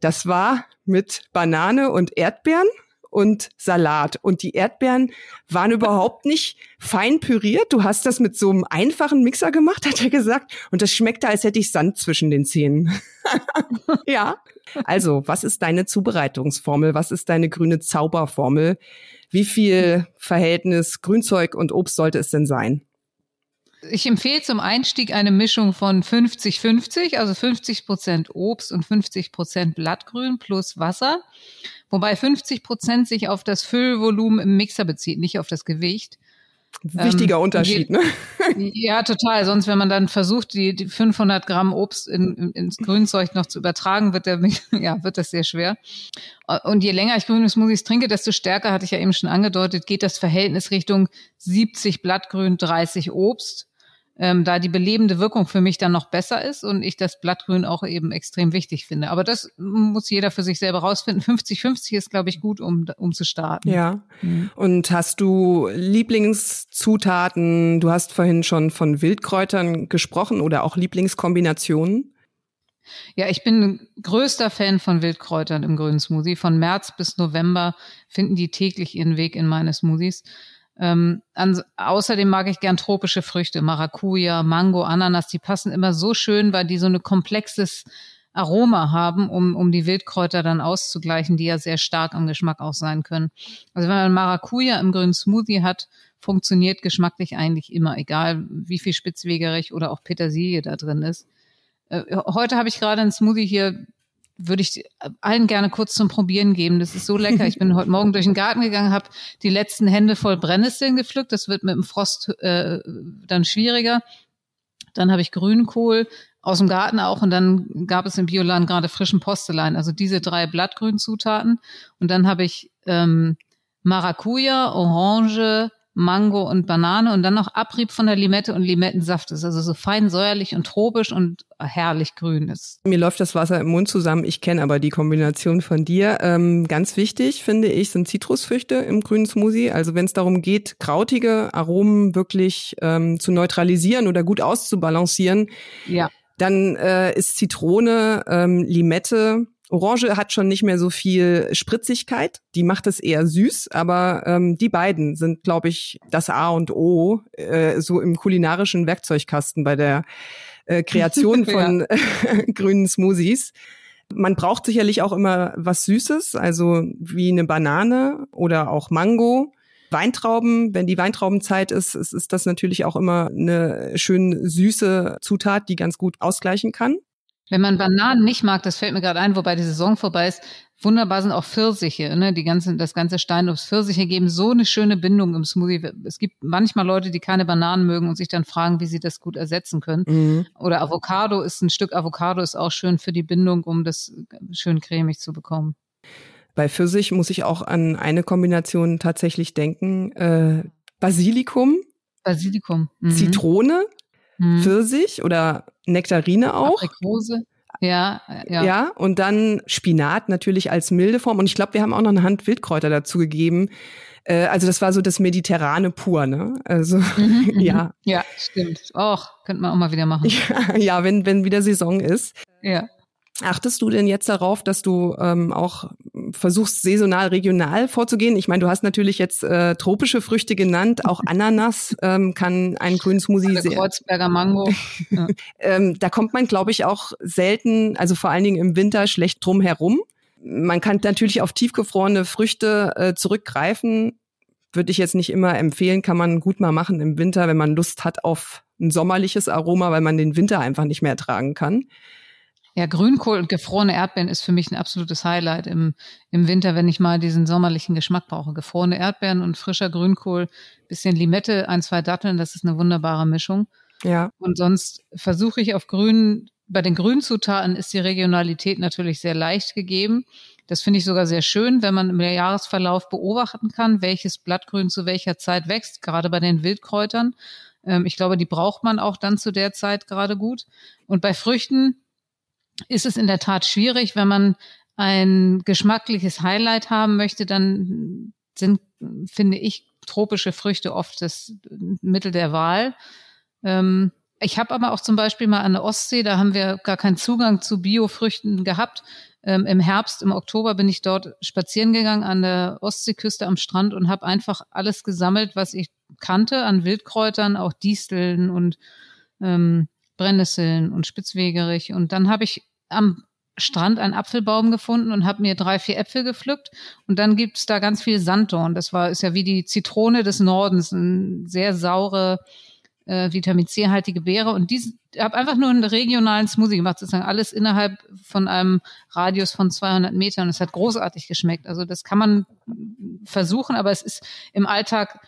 das war mit Banane und Erdbeeren und Salat. Und die Erdbeeren waren überhaupt nicht fein püriert. Du hast das mit so einem einfachen Mixer gemacht, hat er gesagt. Und das schmeckte, als hätte ich Sand zwischen den Zähnen. ja. Also, was ist deine Zubereitungsformel? Was ist deine grüne Zauberformel? Wie viel Verhältnis Grünzeug und Obst sollte es denn sein? Ich empfehle zum Einstieg eine Mischung von 50-50, also 50 Prozent Obst und 50 Prozent Blattgrün plus Wasser. Wobei 50 Prozent sich auf das Füllvolumen im Mixer bezieht, nicht auf das Gewicht. Wichtiger ähm, Unterschied, ne? Ja, total. Sonst, wenn man dann versucht, die, die 500 Gramm Obst in, in, ins Grünzeug noch zu übertragen, wird, der, ja, wird das sehr schwer. Und je länger ich grüne Smoothies trinke, desto stärker, hatte ich ja eben schon angedeutet, geht das Verhältnis Richtung 70 Blattgrün, 30 Obst ähm, da die belebende Wirkung für mich dann noch besser ist und ich das Blattgrün auch eben extrem wichtig finde. Aber das muss jeder für sich selber rausfinden. 50-50 ist, glaube ich, gut, um, um zu starten. Ja. Mhm. Und hast du Lieblingszutaten? Du hast vorhin schon von Wildkräutern gesprochen oder auch Lieblingskombinationen? Ja, ich bin größter Fan von Wildkräutern im grünen Smoothie. Von März bis November finden die täglich ihren Weg in meine Smoothies. Ähm, an, außerdem mag ich gern tropische Früchte, Maracuja, Mango, Ananas, die passen immer so schön, weil die so ein komplexes Aroma haben, um, um die Wildkräuter dann auszugleichen, die ja sehr stark am Geschmack auch sein können. Also wenn man Maracuja im grünen Smoothie hat, funktioniert geschmacklich eigentlich immer, egal wie viel Spitzwegerich oder auch Petersilie da drin ist. Äh, heute habe ich gerade einen Smoothie hier würde ich allen gerne kurz zum Probieren geben. Das ist so lecker. Ich bin heute Morgen durch den Garten gegangen, habe die letzten Hände voll Brennnesseln gepflückt. Das wird mit dem Frost äh, dann schwieriger. Dann habe ich Grünkohl aus dem Garten auch und dann gab es im Bioladen gerade frischen Postelein. Also diese drei Blattgrünzutaten. Und dann habe ich ähm, Maracuja, Orange, Mango und Banane und dann noch Abrieb von der Limette und Limettensaft ist. Also so fein säuerlich und tropisch und herrlich grün ist. Mir läuft das Wasser im Mund zusammen. Ich kenne aber die Kombination von dir. Ähm, ganz wichtig, finde ich, sind Zitrusfrüchte im grünen Smoothie. Also wenn es darum geht, krautige Aromen wirklich ähm, zu neutralisieren oder gut auszubalancieren, ja. dann äh, ist Zitrone, ähm, Limette, Orange hat schon nicht mehr so viel Spritzigkeit, die macht es eher süß, aber ähm, die beiden sind, glaube ich, das A und O äh, so im kulinarischen Werkzeugkasten bei der äh, Kreation von äh, grünen Smoothies. Man braucht sicherlich auch immer was Süßes, also wie eine Banane oder auch Mango. Weintrauben, wenn die Weintraubenzeit ist, ist, ist das natürlich auch immer eine schön süße Zutat, die ganz gut ausgleichen kann. Wenn man Bananen nicht mag, das fällt mir gerade ein, wobei die Saison vorbei ist, wunderbar sind auch Pfirsiche, ne? Die ganze, das ganze Steinobst. Pfirsiche geben so eine schöne Bindung im Smoothie. Es gibt manchmal Leute, die keine Bananen mögen und sich dann fragen, wie sie das gut ersetzen können. Mhm. Oder Avocado ist ein Stück Avocado ist auch schön für die Bindung, um das schön cremig zu bekommen. Bei Pfirsich muss ich auch an eine Kombination tatsächlich denken. Äh, Basilikum. Basilikum. Mhm. Zitrone hm. Pfirsich oder Nektarine auch. Aprikose. Ja, ja. Ja, und dann Spinat natürlich als milde Form. Und ich glaube, wir haben auch noch eine Hand Wildkräuter dazu gegeben. Äh, also das war so das Mediterrane pur, ne? Also mhm, ja. Ja, stimmt. Och, könnte man auch mal wieder machen. Ja, ja, wenn, wenn wieder Saison ist. Ja. Achtest du denn jetzt darauf, dass du ähm, auch versuchst, saisonal, regional vorzugehen? Ich meine, du hast natürlich jetzt äh, tropische Früchte genannt, auch Ananas ähm, kann einen grünen Smoothie sehr. Kreuzberger Mango. Ja. ähm, da kommt man, glaube ich, auch selten, also vor allen Dingen im Winter, schlecht drum herum. Man kann natürlich auf tiefgefrorene Früchte äh, zurückgreifen. Würde ich jetzt nicht immer empfehlen, kann man gut mal machen im Winter, wenn man Lust hat auf ein sommerliches Aroma, weil man den Winter einfach nicht mehr ertragen kann. Ja, Grünkohl und gefrorene Erdbeeren ist für mich ein absolutes Highlight im, im Winter, wenn ich mal diesen sommerlichen Geschmack brauche. Gefrorene Erdbeeren und frischer Grünkohl, bisschen Limette, ein, zwei Datteln, das ist eine wunderbare Mischung. Ja. Und sonst versuche ich auf grün, bei den Grünzutaten ist die Regionalität natürlich sehr leicht gegeben. Das finde ich sogar sehr schön, wenn man im Jahresverlauf beobachten kann, welches Blattgrün zu welcher Zeit wächst, gerade bei den Wildkräutern. Ähm, ich glaube, die braucht man auch dann zu der Zeit gerade gut. Und bei Früchten ist es in der Tat schwierig, wenn man ein geschmackliches Highlight haben möchte, dann sind, finde ich, tropische Früchte oft das Mittel der Wahl. Ähm, ich habe aber auch zum Beispiel mal an der Ostsee, da haben wir gar keinen Zugang zu Biofrüchten gehabt. Ähm, Im Herbst, im Oktober bin ich dort spazieren gegangen an der Ostseeküste am Strand und habe einfach alles gesammelt, was ich kannte an Wildkräutern, auch Disteln und ähm, Brennnesseln und Spitzwegerich. Und dann habe ich am Strand einen Apfelbaum gefunden und habe mir drei, vier Äpfel gepflückt. Und dann gibt's da ganz viel Sanddorn. Das war ist ja wie die Zitrone des Nordens, eine sehr saure, äh, Vitamin C-haltige Beere. Und ich habe einfach nur einen regionalen Smoothie gemacht, sozusagen alles innerhalb von einem Radius von 200 Metern. Es hat großartig geschmeckt. Also das kann man versuchen, aber es ist im Alltag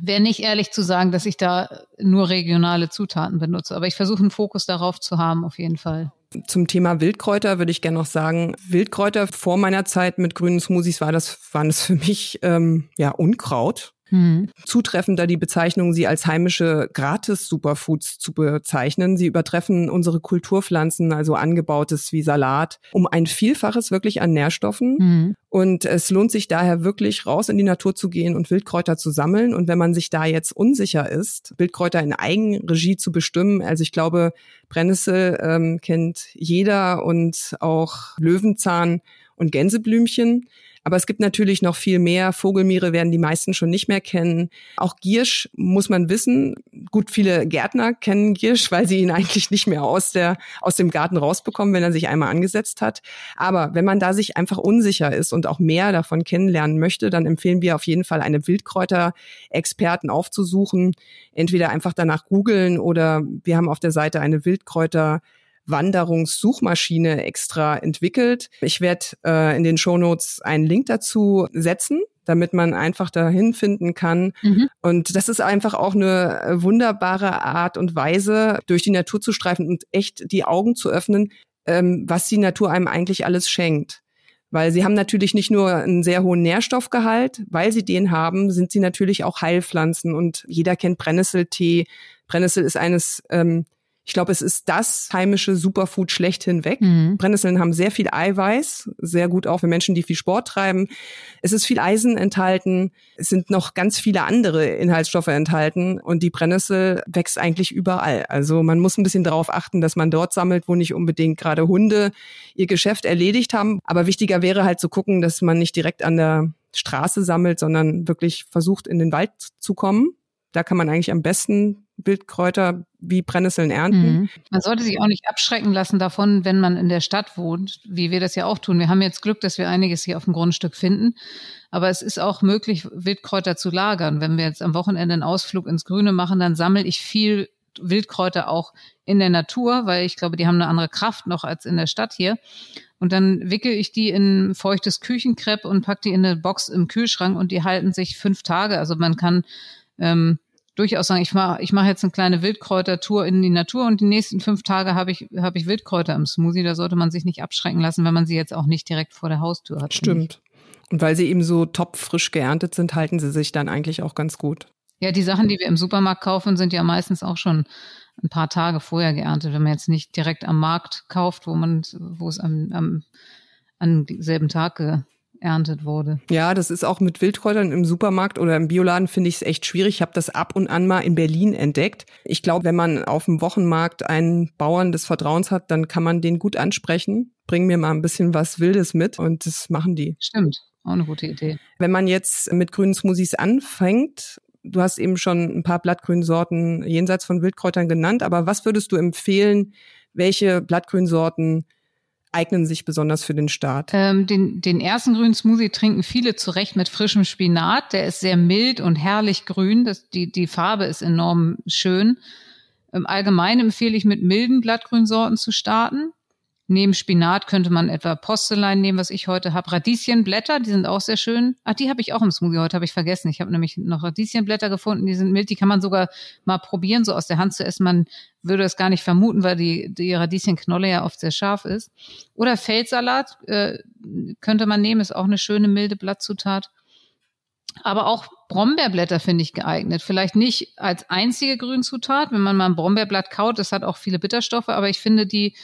wäre nicht ehrlich zu sagen, dass ich da nur regionale Zutaten benutze. Aber ich versuche einen Fokus darauf zu haben, auf jeden Fall. Zum Thema Wildkräuter würde ich gerne noch sagen, Wildkräuter vor meiner Zeit mit grünen Smoothies war das, waren es für mich ähm, ja Unkraut. Mhm. Zutreffender die Bezeichnung, sie als heimische Gratis-Superfoods zu bezeichnen. Sie übertreffen unsere Kulturpflanzen, also angebautes wie Salat, um ein Vielfaches wirklich an Nährstoffen. Mhm. Und es lohnt sich daher wirklich raus in die Natur zu gehen und Wildkräuter zu sammeln. Und wenn man sich da jetzt unsicher ist, Wildkräuter in Eigenregie zu bestimmen, also ich glaube, Brennnessel ähm, kennt jeder und auch Löwenzahn und Gänseblümchen. Aber es gibt natürlich noch viel mehr. Vogelmiere werden die meisten schon nicht mehr kennen. Auch Giersch muss man wissen. Gut, viele Gärtner kennen Giersch, weil sie ihn eigentlich nicht mehr aus der, aus dem Garten rausbekommen, wenn er sich einmal angesetzt hat. Aber wenn man da sich einfach unsicher ist und auch mehr davon kennenlernen möchte, dann empfehlen wir auf jeden Fall eine Wildkräuter-Experten aufzusuchen. Entweder einfach danach googeln oder wir haben auf der Seite eine Wildkräuter Wanderungssuchmaschine extra entwickelt. Ich werde äh, in den Shownotes einen Link dazu setzen damit man einfach dahin finden kann. Mhm. Und das ist einfach auch eine wunderbare Art und Weise, durch die Natur zu streifen und echt die Augen zu öffnen, ähm, was die Natur einem eigentlich alles schenkt. Weil sie haben natürlich nicht nur einen sehr hohen Nährstoffgehalt, weil sie den haben, sind sie natürlich auch Heilpflanzen. Und jeder kennt Brennnesseltee. Brennnessel ist eines ähm, ich glaube, es ist das heimische Superfood schlechthin weg. Mhm. Brennnesseln haben sehr viel Eiweiß, sehr gut auch für Menschen, die viel Sport treiben. Es ist viel Eisen enthalten. Es sind noch ganz viele andere Inhaltsstoffe enthalten und die Brennnessel wächst eigentlich überall. Also man muss ein bisschen darauf achten, dass man dort sammelt, wo nicht unbedingt gerade Hunde ihr Geschäft erledigt haben. Aber wichtiger wäre halt zu gucken, dass man nicht direkt an der Straße sammelt, sondern wirklich versucht, in den Wald zu kommen. Da kann man eigentlich am besten Wildkräuter wie Brennnesseln ernten. Mhm. Man sollte sich auch nicht abschrecken lassen davon, wenn man in der Stadt wohnt, wie wir das ja auch tun. Wir haben jetzt Glück, dass wir einiges hier auf dem Grundstück finden. Aber es ist auch möglich, Wildkräuter zu lagern. Wenn wir jetzt am Wochenende einen Ausflug ins Grüne machen, dann sammle ich viel Wildkräuter auch in der Natur, weil ich glaube, die haben eine andere Kraft noch als in der Stadt hier. Und dann wickel ich die in feuchtes Küchenkrepp und pack die in eine Box im Kühlschrank und die halten sich fünf Tage. Also man kann ähm, durchaus sagen, ich mache ich mach jetzt eine kleine Wildkräutertour in die Natur und die nächsten fünf Tage habe ich, hab ich Wildkräuter im Smoothie. Da sollte man sich nicht abschrecken lassen, wenn man sie jetzt auch nicht direkt vor der Haustür hat. Stimmt. Und weil sie eben so top frisch geerntet sind, halten sie sich dann eigentlich auch ganz gut. Ja, die Sachen, die wir im Supermarkt kaufen, sind ja meistens auch schon ein paar Tage vorher geerntet, wenn man jetzt nicht direkt am Markt kauft, wo man, wo es am, am, an selben Tag erntet wurde. Ja, das ist auch mit Wildkräutern im Supermarkt oder im Bioladen finde ich es echt schwierig. Ich habe das ab und an mal in Berlin entdeckt. Ich glaube, wenn man auf dem Wochenmarkt einen Bauern des Vertrauens hat, dann kann man den gut ansprechen. Bring mir mal ein bisschen was Wildes mit und das machen die. Stimmt, auch eine gute Idee. Wenn man jetzt mit grünen Smoothies anfängt, du hast eben schon ein paar Blattgrünsorten jenseits von Wildkräutern genannt, aber was würdest du empfehlen, welche Blattgrünsorten eignen sich besonders für den Start? Ähm, den, den ersten grünen Smoothie trinken viele zurecht mit frischem Spinat. Der ist sehr mild und herrlich grün. Das, die, die Farbe ist enorm schön. Im Allgemeinen empfehle ich mit milden Blattgrünsorten zu starten. Neben Spinat könnte man etwa Postelein nehmen, was ich heute habe. Radieschenblätter, die sind auch sehr schön. Ach, die habe ich auch im Smoothie heute, habe ich vergessen. Ich habe nämlich noch Radieschenblätter gefunden, die sind mild, die kann man sogar mal probieren, so aus der Hand zu essen. Man würde es gar nicht vermuten, weil die, die Radieschenknolle ja oft sehr scharf ist. Oder Feldsalat äh, könnte man nehmen, ist auch eine schöne milde Blattzutat. Aber auch Brombeerblätter finde ich geeignet. Vielleicht nicht als einzige Grünzutat, wenn man mal ein Brombeerblatt kaut, das hat auch viele Bitterstoffe, aber ich finde die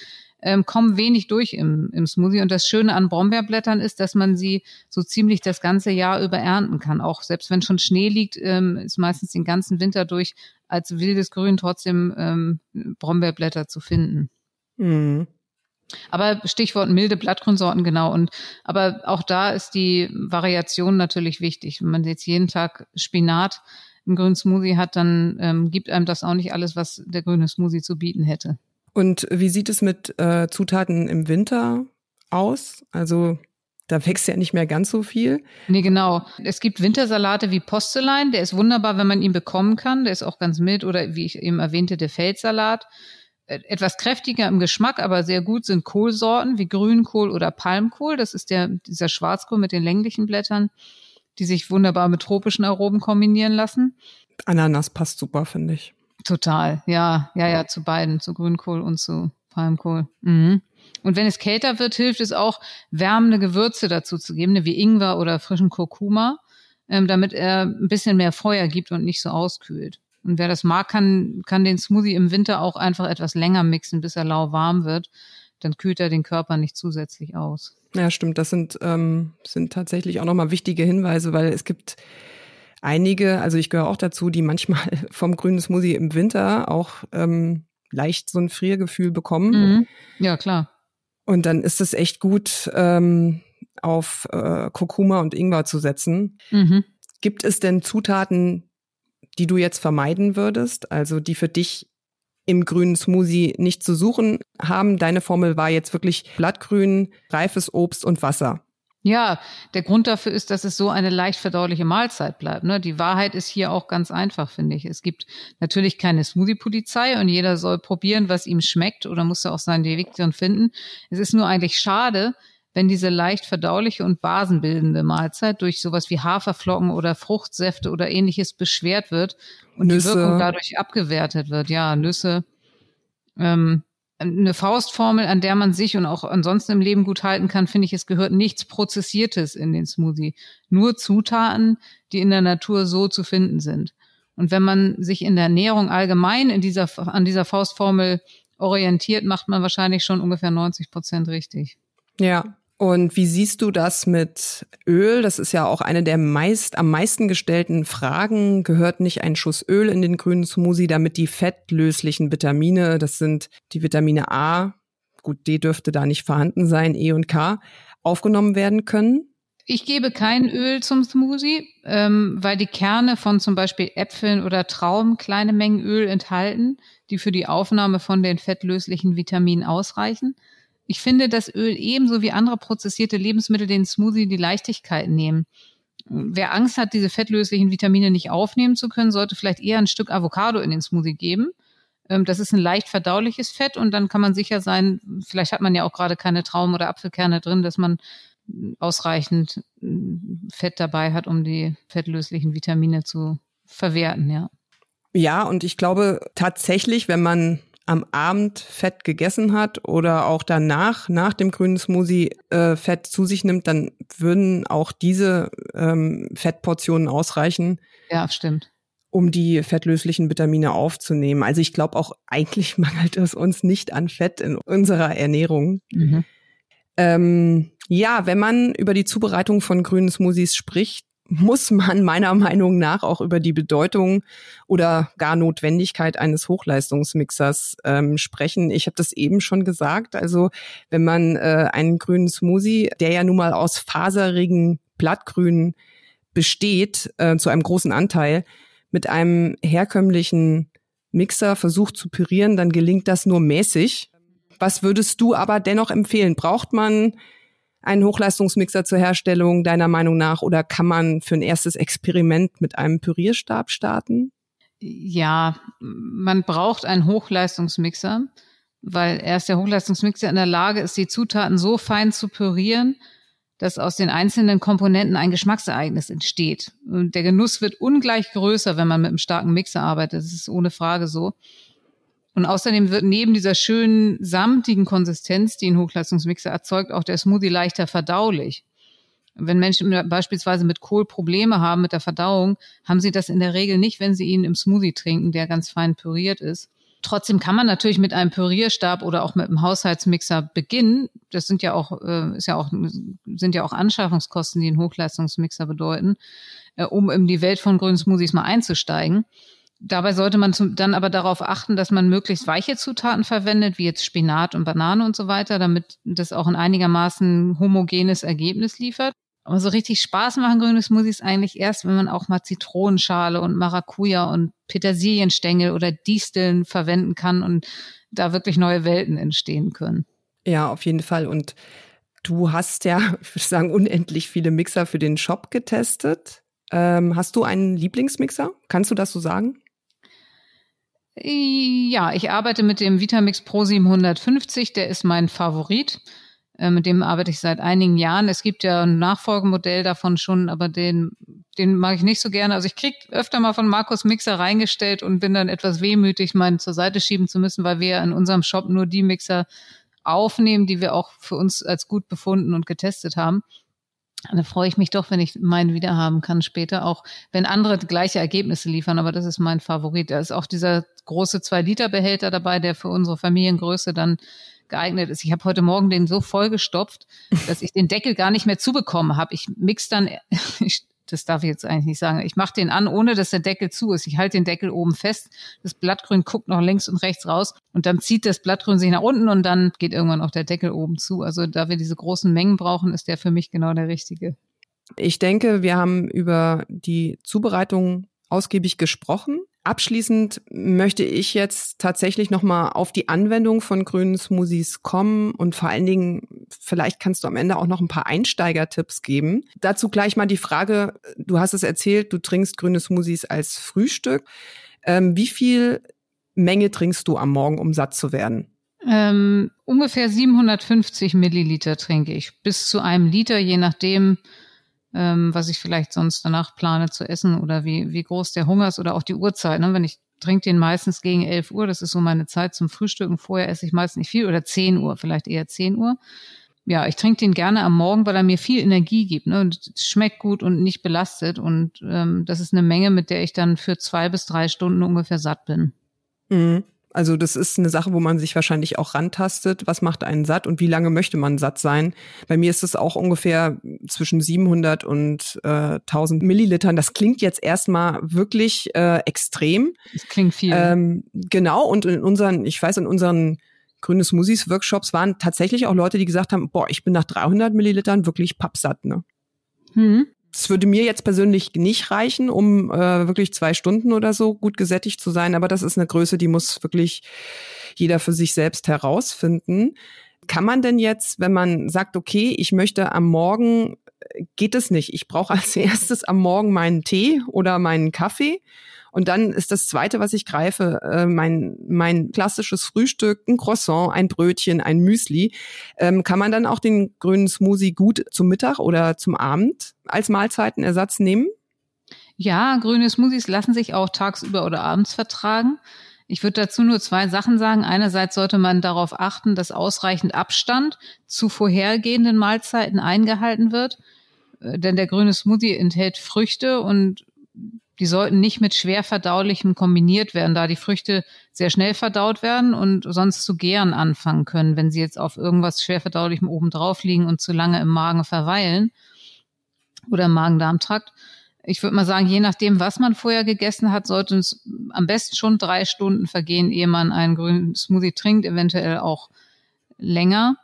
ähm, kommen wenig durch im, im Smoothie. Und das Schöne an Brombeerblättern ist, dass man sie so ziemlich das ganze Jahr über ernten kann. Auch selbst wenn schon Schnee liegt, ähm, ist meistens den ganzen Winter durch als wildes Grün trotzdem ähm, Brombeerblätter zu finden. Mhm. Aber Stichwort milde Blattgrünsorten, genau. Und aber auch da ist die Variation natürlich wichtig. Wenn man jetzt jeden Tag Spinat im grünen Smoothie hat, dann ähm, gibt einem das auch nicht alles, was der grüne Smoothie zu bieten hätte. Und wie sieht es mit äh, Zutaten im Winter aus? Also da wächst ja nicht mehr ganz so viel. Nee, genau. Es gibt Wintersalate wie Postelein, der ist wunderbar, wenn man ihn bekommen kann. Der ist auch ganz mild. Oder wie ich eben erwähnte, der Feldsalat. Äh, etwas kräftiger im Geschmack, aber sehr gut sind Kohlsorten wie Grünkohl oder Palmkohl. Das ist der, dieser Schwarzkohl mit den länglichen Blättern, die sich wunderbar mit tropischen Aromen kombinieren lassen. Ananas passt super, finde ich. Total, ja, ja, ja, zu beiden, zu Grünkohl und zu Palmkohl. Mhm. Und wenn es kälter wird, hilft es auch, wärmende Gewürze dazu zu geben, ne, wie Ingwer oder frischen Kurkuma, ähm, damit er ein bisschen mehr Feuer gibt und nicht so auskühlt. Und wer das mag, kann, kann den Smoothie im Winter auch einfach etwas länger mixen, bis er lauwarm wird. Dann kühlt er den Körper nicht zusätzlich aus. Ja, stimmt. Das sind, ähm, sind tatsächlich auch nochmal wichtige Hinweise, weil es gibt einige, also ich gehöre auch dazu, die manchmal vom grünen Smoothie im Winter auch ähm, leicht so ein Friergefühl bekommen. Mhm. Ja, klar. Und dann ist es echt gut, ähm, auf äh, Kurkuma und Ingwer zu setzen. Mhm. Gibt es denn Zutaten, die du jetzt vermeiden würdest, also die für dich im grünen Smoothie nicht zu suchen haben? Deine Formel war jetzt wirklich Blattgrün, reifes Obst und Wasser. Ja, der Grund dafür ist, dass es so eine leicht verdauliche Mahlzeit bleibt. Ne? Die Wahrheit ist hier auch ganz einfach, finde ich. Es gibt natürlich keine Smoothie-Polizei und jeder soll probieren, was ihm schmeckt oder muss ja auch seinen Weg drin finden. Es ist nur eigentlich schade, wenn diese leicht verdauliche und basenbildende Mahlzeit durch sowas wie Haferflocken oder Fruchtsäfte oder ähnliches beschwert wird und Nüsse. die Wirkung dadurch abgewertet wird. Ja, Nüsse. Ähm, eine Faustformel, an der man sich und auch ansonsten im Leben gut halten kann, finde ich, es gehört nichts Prozessiertes in den Smoothie. Nur Zutaten, die in der Natur so zu finden sind. Und wenn man sich in der Ernährung allgemein in dieser, an dieser Faustformel orientiert, macht man wahrscheinlich schon ungefähr 90 Prozent richtig. Ja, und wie siehst du das mit Öl? Das ist ja auch eine der meist, am meisten gestellten Fragen. Gehört nicht ein Schuss Öl in den grünen Smoothie, damit die fettlöslichen Vitamine, das sind die Vitamine A, gut, D dürfte da nicht vorhanden sein, E und K, aufgenommen werden können? Ich gebe kein Öl zum Smoothie, ähm, weil die Kerne von zum Beispiel Äpfeln oder Trauben kleine Mengen Öl enthalten, die für die Aufnahme von den fettlöslichen Vitaminen ausreichen. Ich finde, dass Öl ebenso wie andere prozessierte Lebensmittel den Smoothie die Leichtigkeit nehmen. Wer Angst hat, diese fettlöslichen Vitamine nicht aufnehmen zu können, sollte vielleicht eher ein Stück Avocado in den Smoothie geben. Ähm, das ist ein leicht verdauliches Fett und dann kann man sicher sein, vielleicht hat man ja auch gerade keine Trauben oder Apfelkerne drin, dass man ausreichend Fett dabei hat, um die fettlöslichen Vitamine zu verwerten, ja. Ja, und ich glaube tatsächlich, wenn man am Abend Fett gegessen hat oder auch danach, nach dem grünen Smoothie, äh, Fett zu sich nimmt, dann würden auch diese ähm, Fettportionen ausreichen. Ja, stimmt. Um die fettlöslichen Vitamine aufzunehmen. Also ich glaube auch, eigentlich mangelt es uns nicht an Fett in unserer Ernährung. Mhm. Ähm, ja, wenn man über die Zubereitung von grünen Smoothies spricht, muss man meiner Meinung nach auch über die Bedeutung oder gar Notwendigkeit eines Hochleistungsmixers ähm, sprechen. Ich habe das eben schon gesagt. Also wenn man äh, einen grünen Smoothie, der ja nun mal aus faserigen Blattgrünen besteht, äh, zu einem großen Anteil, mit einem herkömmlichen Mixer versucht zu pürieren, dann gelingt das nur mäßig. Was würdest du aber dennoch empfehlen? Braucht man einen Hochleistungsmixer zur Herstellung deiner Meinung nach oder kann man für ein erstes Experiment mit einem Pürierstab starten? Ja, man braucht einen Hochleistungsmixer, weil erst der Hochleistungsmixer in der Lage ist, die Zutaten so fein zu pürieren, dass aus den einzelnen Komponenten ein Geschmacksereignis entsteht. Und der Genuss wird ungleich größer, wenn man mit einem starken Mixer arbeitet. Das ist ohne Frage so. Und außerdem wird neben dieser schönen samtigen Konsistenz, die ein Hochleistungsmixer erzeugt, auch der Smoothie leichter verdaulich. Wenn Menschen beispielsweise mit Kohl Probleme haben mit der Verdauung, haben sie das in der Regel nicht, wenn sie ihn im Smoothie trinken, der ganz fein püriert ist. Trotzdem kann man natürlich mit einem Pürierstab oder auch mit einem Haushaltsmixer beginnen. Das sind ja auch, äh, ist ja auch, sind ja auch Anschaffungskosten, die ein Hochleistungsmixer bedeuten, äh, um in die Welt von grünen Smoothies mal einzusteigen. Dabei sollte man zum, dann aber darauf achten, dass man möglichst weiche Zutaten verwendet, wie jetzt Spinat und Banane und so weiter, damit das auch ein einigermaßen homogenes Ergebnis liefert. Aber so richtig Spaß machen grüne Smoothies eigentlich erst, wenn man auch mal Zitronenschale und Maracuja und Petersilienstängel oder Disteln verwenden kann und da wirklich neue Welten entstehen können. Ja, auf jeden Fall. Und du hast ja, ich würde sagen, unendlich viele Mixer für den Shop getestet. Ähm, hast du einen Lieblingsmixer? Kannst du das so sagen? Ja, ich arbeite mit dem Vitamix Pro 750, der ist mein Favorit. Äh, mit dem arbeite ich seit einigen Jahren. Es gibt ja ein Nachfolgemodell davon schon, aber den, den mag ich nicht so gerne. Also ich krieg öfter mal von Markus Mixer reingestellt und bin dann etwas wehmütig, meinen zur Seite schieben zu müssen, weil wir in unserem Shop nur die Mixer aufnehmen, die wir auch für uns als gut befunden und getestet haben. Da freue ich mich doch, wenn ich meinen wiederhaben kann später, auch wenn andere gleiche Ergebnisse liefern, aber das ist mein Favorit. Da ist auch dieser große Zwei-Liter-Behälter dabei, der für unsere Familiengröße dann geeignet ist. Ich habe heute Morgen den so vollgestopft, dass ich den Deckel gar nicht mehr zubekommen habe. Ich mix dann, ich das darf ich jetzt eigentlich nicht sagen. Ich mache den an, ohne dass der Deckel zu ist. Ich halte den Deckel oben fest. Das Blattgrün guckt noch links und rechts raus und dann zieht das Blattgrün sich nach unten und dann geht irgendwann auch der Deckel oben zu. Also da wir diese großen Mengen brauchen, ist der für mich genau der richtige. Ich denke, wir haben über die Zubereitung ausgiebig gesprochen. Abschließend möchte ich jetzt tatsächlich nochmal auf die Anwendung von grünen Smoothies kommen und vor allen Dingen, vielleicht kannst du am Ende auch noch ein paar Einsteigertipps geben. Dazu gleich mal die Frage, du hast es erzählt, du trinkst grüne Smoothies als Frühstück. Ähm, wie viel Menge trinkst du am Morgen, um satt zu werden? Ähm, ungefähr 750 Milliliter trinke ich, bis zu einem Liter, je nachdem, ähm, was ich vielleicht sonst danach plane zu essen oder wie, wie groß der Hunger ist oder auch die Uhrzeit. Ne? Wenn ich trinke den meistens gegen 11 Uhr. Das ist so meine Zeit zum Frühstücken. Vorher esse ich meist nicht viel oder 10 Uhr, vielleicht eher 10 Uhr. Ja, ich trinke den gerne am Morgen, weil er mir viel Energie gibt. Ne? Und schmeckt gut und nicht belastet. Und ähm, das ist eine Menge, mit der ich dann für zwei bis drei Stunden ungefähr satt bin. Mhm. Also das ist eine Sache, wo man sich wahrscheinlich auch rantastet. Was macht einen satt und wie lange möchte man satt sein? Bei mir ist es auch ungefähr zwischen 700 und äh, 1000 Millilitern. Das klingt jetzt erstmal wirklich äh, extrem. Das klingt viel. Ähm, genau. Und in unseren, ich weiß, in unseren Grüne Smoothies Workshops waren tatsächlich auch Leute, die gesagt haben, boah, ich bin nach 300 Millilitern wirklich pappsatt. Ne? Hm. Es würde mir jetzt persönlich nicht reichen, um äh, wirklich zwei Stunden oder so gut gesättigt zu sein, aber das ist eine Größe, die muss wirklich jeder für sich selbst herausfinden. Kann man denn jetzt, wenn man sagt, okay, ich möchte am Morgen, äh, geht es nicht. Ich brauche als erstes am Morgen meinen Tee oder meinen Kaffee und dann ist das Zweite, was ich greife, äh, mein, mein klassisches Frühstück, ein Croissant, ein Brötchen, ein Müsli. Ähm, kann man dann auch den grünen Smoothie gut zum Mittag oder zum Abend als Mahlzeitenersatz nehmen? Ja, grüne Smoothies lassen sich auch tagsüber oder abends vertragen. Ich würde dazu nur zwei Sachen sagen. Einerseits sollte man darauf achten, dass ausreichend Abstand zu vorhergehenden Mahlzeiten eingehalten wird. Äh, denn der grüne Smoothie enthält Früchte und die sollten nicht mit schwer verdaulichem kombiniert werden, da die Früchte sehr schnell verdaut werden und sonst zu gären anfangen können, wenn sie jetzt auf irgendwas schwer verdaulichem oben drauf liegen und zu lange im Magen verweilen oder im Magen-Darm-Trakt. Ich würde mal sagen, je nachdem, was man vorher gegessen hat, sollte es am besten schon drei Stunden vergehen, ehe man einen grünen Smoothie trinkt, eventuell auch länger.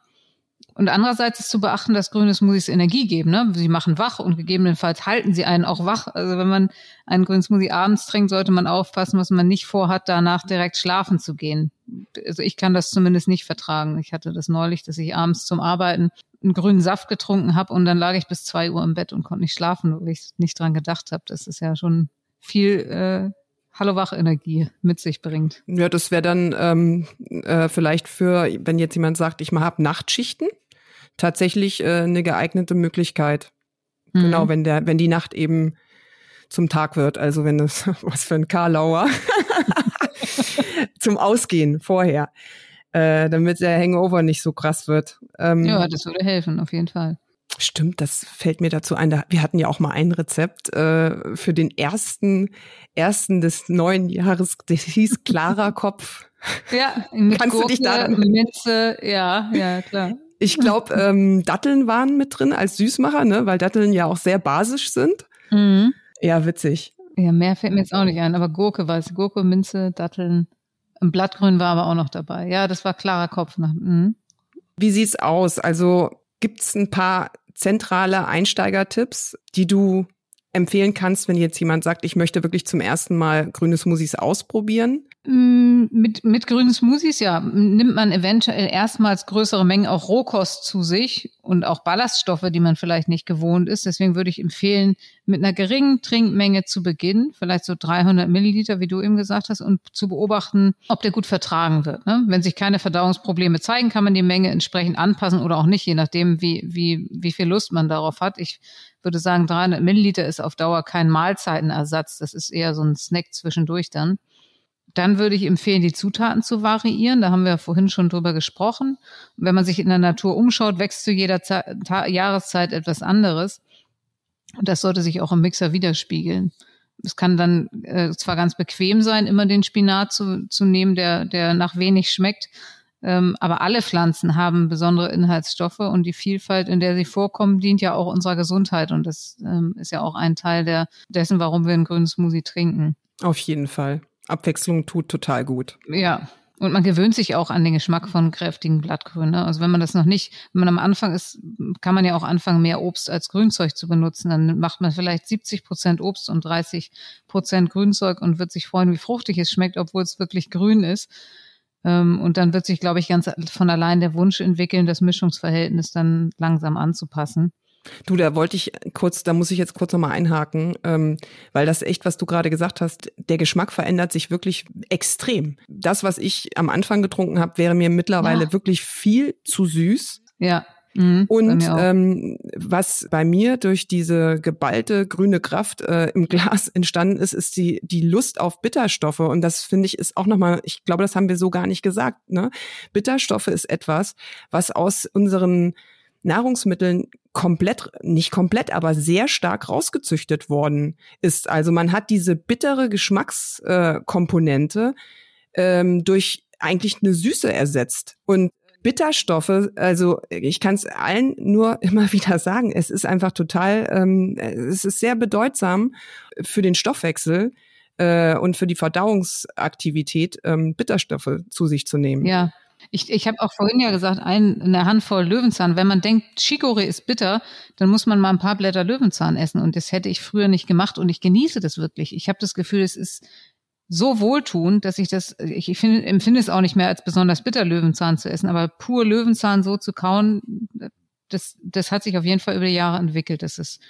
Und andererseits ist zu beachten, dass grüne Smoothies Energie geben. Ne? Sie machen wach und gegebenenfalls halten sie einen auch wach. Also wenn man einen grünen Smoothie abends trinkt, sollte man aufpassen, was man nicht vorhat, danach direkt schlafen zu gehen. Also ich kann das zumindest nicht vertragen. Ich hatte das neulich, dass ich abends zum Arbeiten einen grünen Saft getrunken habe und dann lag ich bis zwei Uhr im Bett und konnte nicht schlafen, weil ich nicht dran gedacht habe. Das ist ja schon viel äh, Hallo-Wach-Energie mit sich bringt. Ja, das wäre dann ähm, äh, vielleicht für, wenn jetzt jemand sagt, ich habe Nachtschichten, tatsächlich äh, eine geeignete Möglichkeit. Mhm. Genau, wenn der, wenn die Nacht eben zum Tag wird, also wenn es was für ein Karlauer zum Ausgehen vorher, äh, damit der Hangover nicht so krass wird. Ähm, ja, das würde helfen, auf jeden Fall. Stimmt, das fällt mir dazu ein. Wir hatten ja auch mal ein Rezept äh, für den ersten ersten des neuen Jahres. Das hieß klarer Kopf. Ja, mit Kannst Gurke, du dich daran? Minze, ja, ja, klar. Ich glaube, ähm, Datteln waren mit drin als Süßmacher, ne, weil Datteln ja auch sehr basisch sind. Mhm. Ja, witzig. Ja, mehr fällt mir jetzt auch nicht ein, aber Gurke es. Gurke, Minze, Datteln. Ein Blattgrün war aber auch noch dabei. Ja, das war klarer Kopf. Mhm. Wie sieht's aus? Also gibt's ein paar zentrale Einsteigertipps, die du empfehlen kannst, wenn jetzt jemand sagt, ich möchte wirklich zum ersten Mal grüne Smoothies ausprobieren? Mm, mit, mit grünen Smoothies, ja, nimmt man eventuell erstmals größere Mengen auch Rohkost zu sich und auch Ballaststoffe, die man vielleicht nicht gewohnt ist. Deswegen würde ich empfehlen, mit einer geringen Trinkmenge zu beginnen, vielleicht so 300 Milliliter, wie du eben gesagt hast, und zu beobachten, ob der gut vertragen wird. Ne? Wenn sich keine Verdauungsprobleme zeigen, kann man die Menge entsprechend anpassen oder auch nicht, je nachdem, wie, wie, wie viel Lust man darauf hat. Ich würde sagen, 300 Milliliter ist auf Dauer kein Mahlzeitenersatz. Das ist eher so ein Snack zwischendurch dann. Dann würde ich empfehlen, die Zutaten zu variieren. Da haben wir vorhin schon drüber gesprochen. Wenn man sich in der Natur umschaut, wächst zu jeder Ze Jahreszeit etwas anderes. Und das sollte sich auch im Mixer widerspiegeln. Es kann dann äh, zwar ganz bequem sein, immer den Spinat zu, zu nehmen, der, der nach wenig schmeckt, ähm, aber alle Pflanzen haben besondere Inhaltsstoffe und die Vielfalt, in der sie vorkommen, dient ja auch unserer Gesundheit und das ähm, ist ja auch ein Teil der, dessen, warum wir einen grünen Smoothie trinken. Auf jeden Fall. Abwechslung tut total gut. Ja. Und man gewöhnt sich auch an den Geschmack von kräftigen Blattgrün. Ne? Also wenn man das noch nicht, wenn man am Anfang ist, kann man ja auch anfangen, mehr Obst als Grünzeug zu benutzen. Dann macht man vielleicht 70 Prozent Obst und 30 Prozent Grünzeug und wird sich freuen, wie fruchtig es schmeckt, obwohl es wirklich grün ist. Ähm, und dann wird sich, glaube ich, ganz von allein der Wunsch entwickeln, das Mischungsverhältnis dann langsam anzupassen. Du, da wollte ich kurz, da muss ich jetzt kurz nochmal einhaken, ähm, weil das echt, was du gerade gesagt hast, der Geschmack verändert sich wirklich extrem. Das, was ich am Anfang getrunken habe, wäre mir mittlerweile ja. wirklich viel zu süß. Ja. Mhm, und ähm, was bei mir durch diese geballte grüne Kraft äh, im Glas entstanden ist, ist die die Lust auf Bitterstoffe und das finde ich ist auch noch mal, ich glaube, das haben wir so gar nicht gesagt. Ne? Bitterstoffe ist etwas, was aus unseren Nahrungsmitteln komplett, nicht komplett, aber sehr stark rausgezüchtet worden ist. Also man hat diese bittere Geschmackskomponente äh, ähm, durch eigentlich eine Süße ersetzt. Und Bitterstoffe, also ich kann es allen nur immer wieder sagen, es ist einfach total, ähm, es ist sehr bedeutsam für den Stoffwechsel äh, und für die Verdauungsaktivität, ähm, Bitterstoffe zu sich zu nehmen. Ja. Ich, ich habe auch vorhin ja gesagt, ein, eine Handvoll Löwenzahn. Wenn man denkt, Chicorée ist bitter, dann muss man mal ein paar Blätter Löwenzahn essen. Und das hätte ich früher nicht gemacht und ich genieße das wirklich. Ich habe das Gefühl, es ist so wohltuend, dass ich das, ich, ich find, empfinde es auch nicht mehr als besonders bitter, Löwenzahn zu essen, aber pur Löwenzahn so zu kauen, das, das hat sich auf jeden Fall über die Jahre entwickelt. Das ist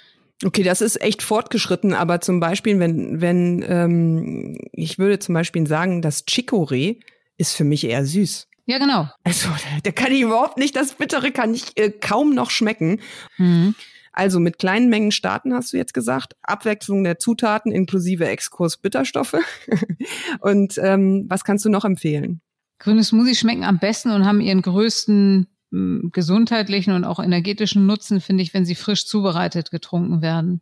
Okay, das ist echt fortgeschritten, aber zum Beispiel, wenn, wenn, ähm, ich würde zum Beispiel sagen, das Chicorée ist für mich eher süß. Ja, genau. Also, da kann ich überhaupt nicht, das Bittere kann ich äh, kaum noch schmecken. Mhm. Also mit kleinen Mengen starten, hast du jetzt gesagt. Abwechslung der Zutaten inklusive Exkurs Bitterstoffe. und ähm, was kannst du noch empfehlen? Grüne Smoothies schmecken am besten und haben ihren größten mh, gesundheitlichen und auch energetischen Nutzen, finde ich, wenn sie frisch zubereitet getrunken werden.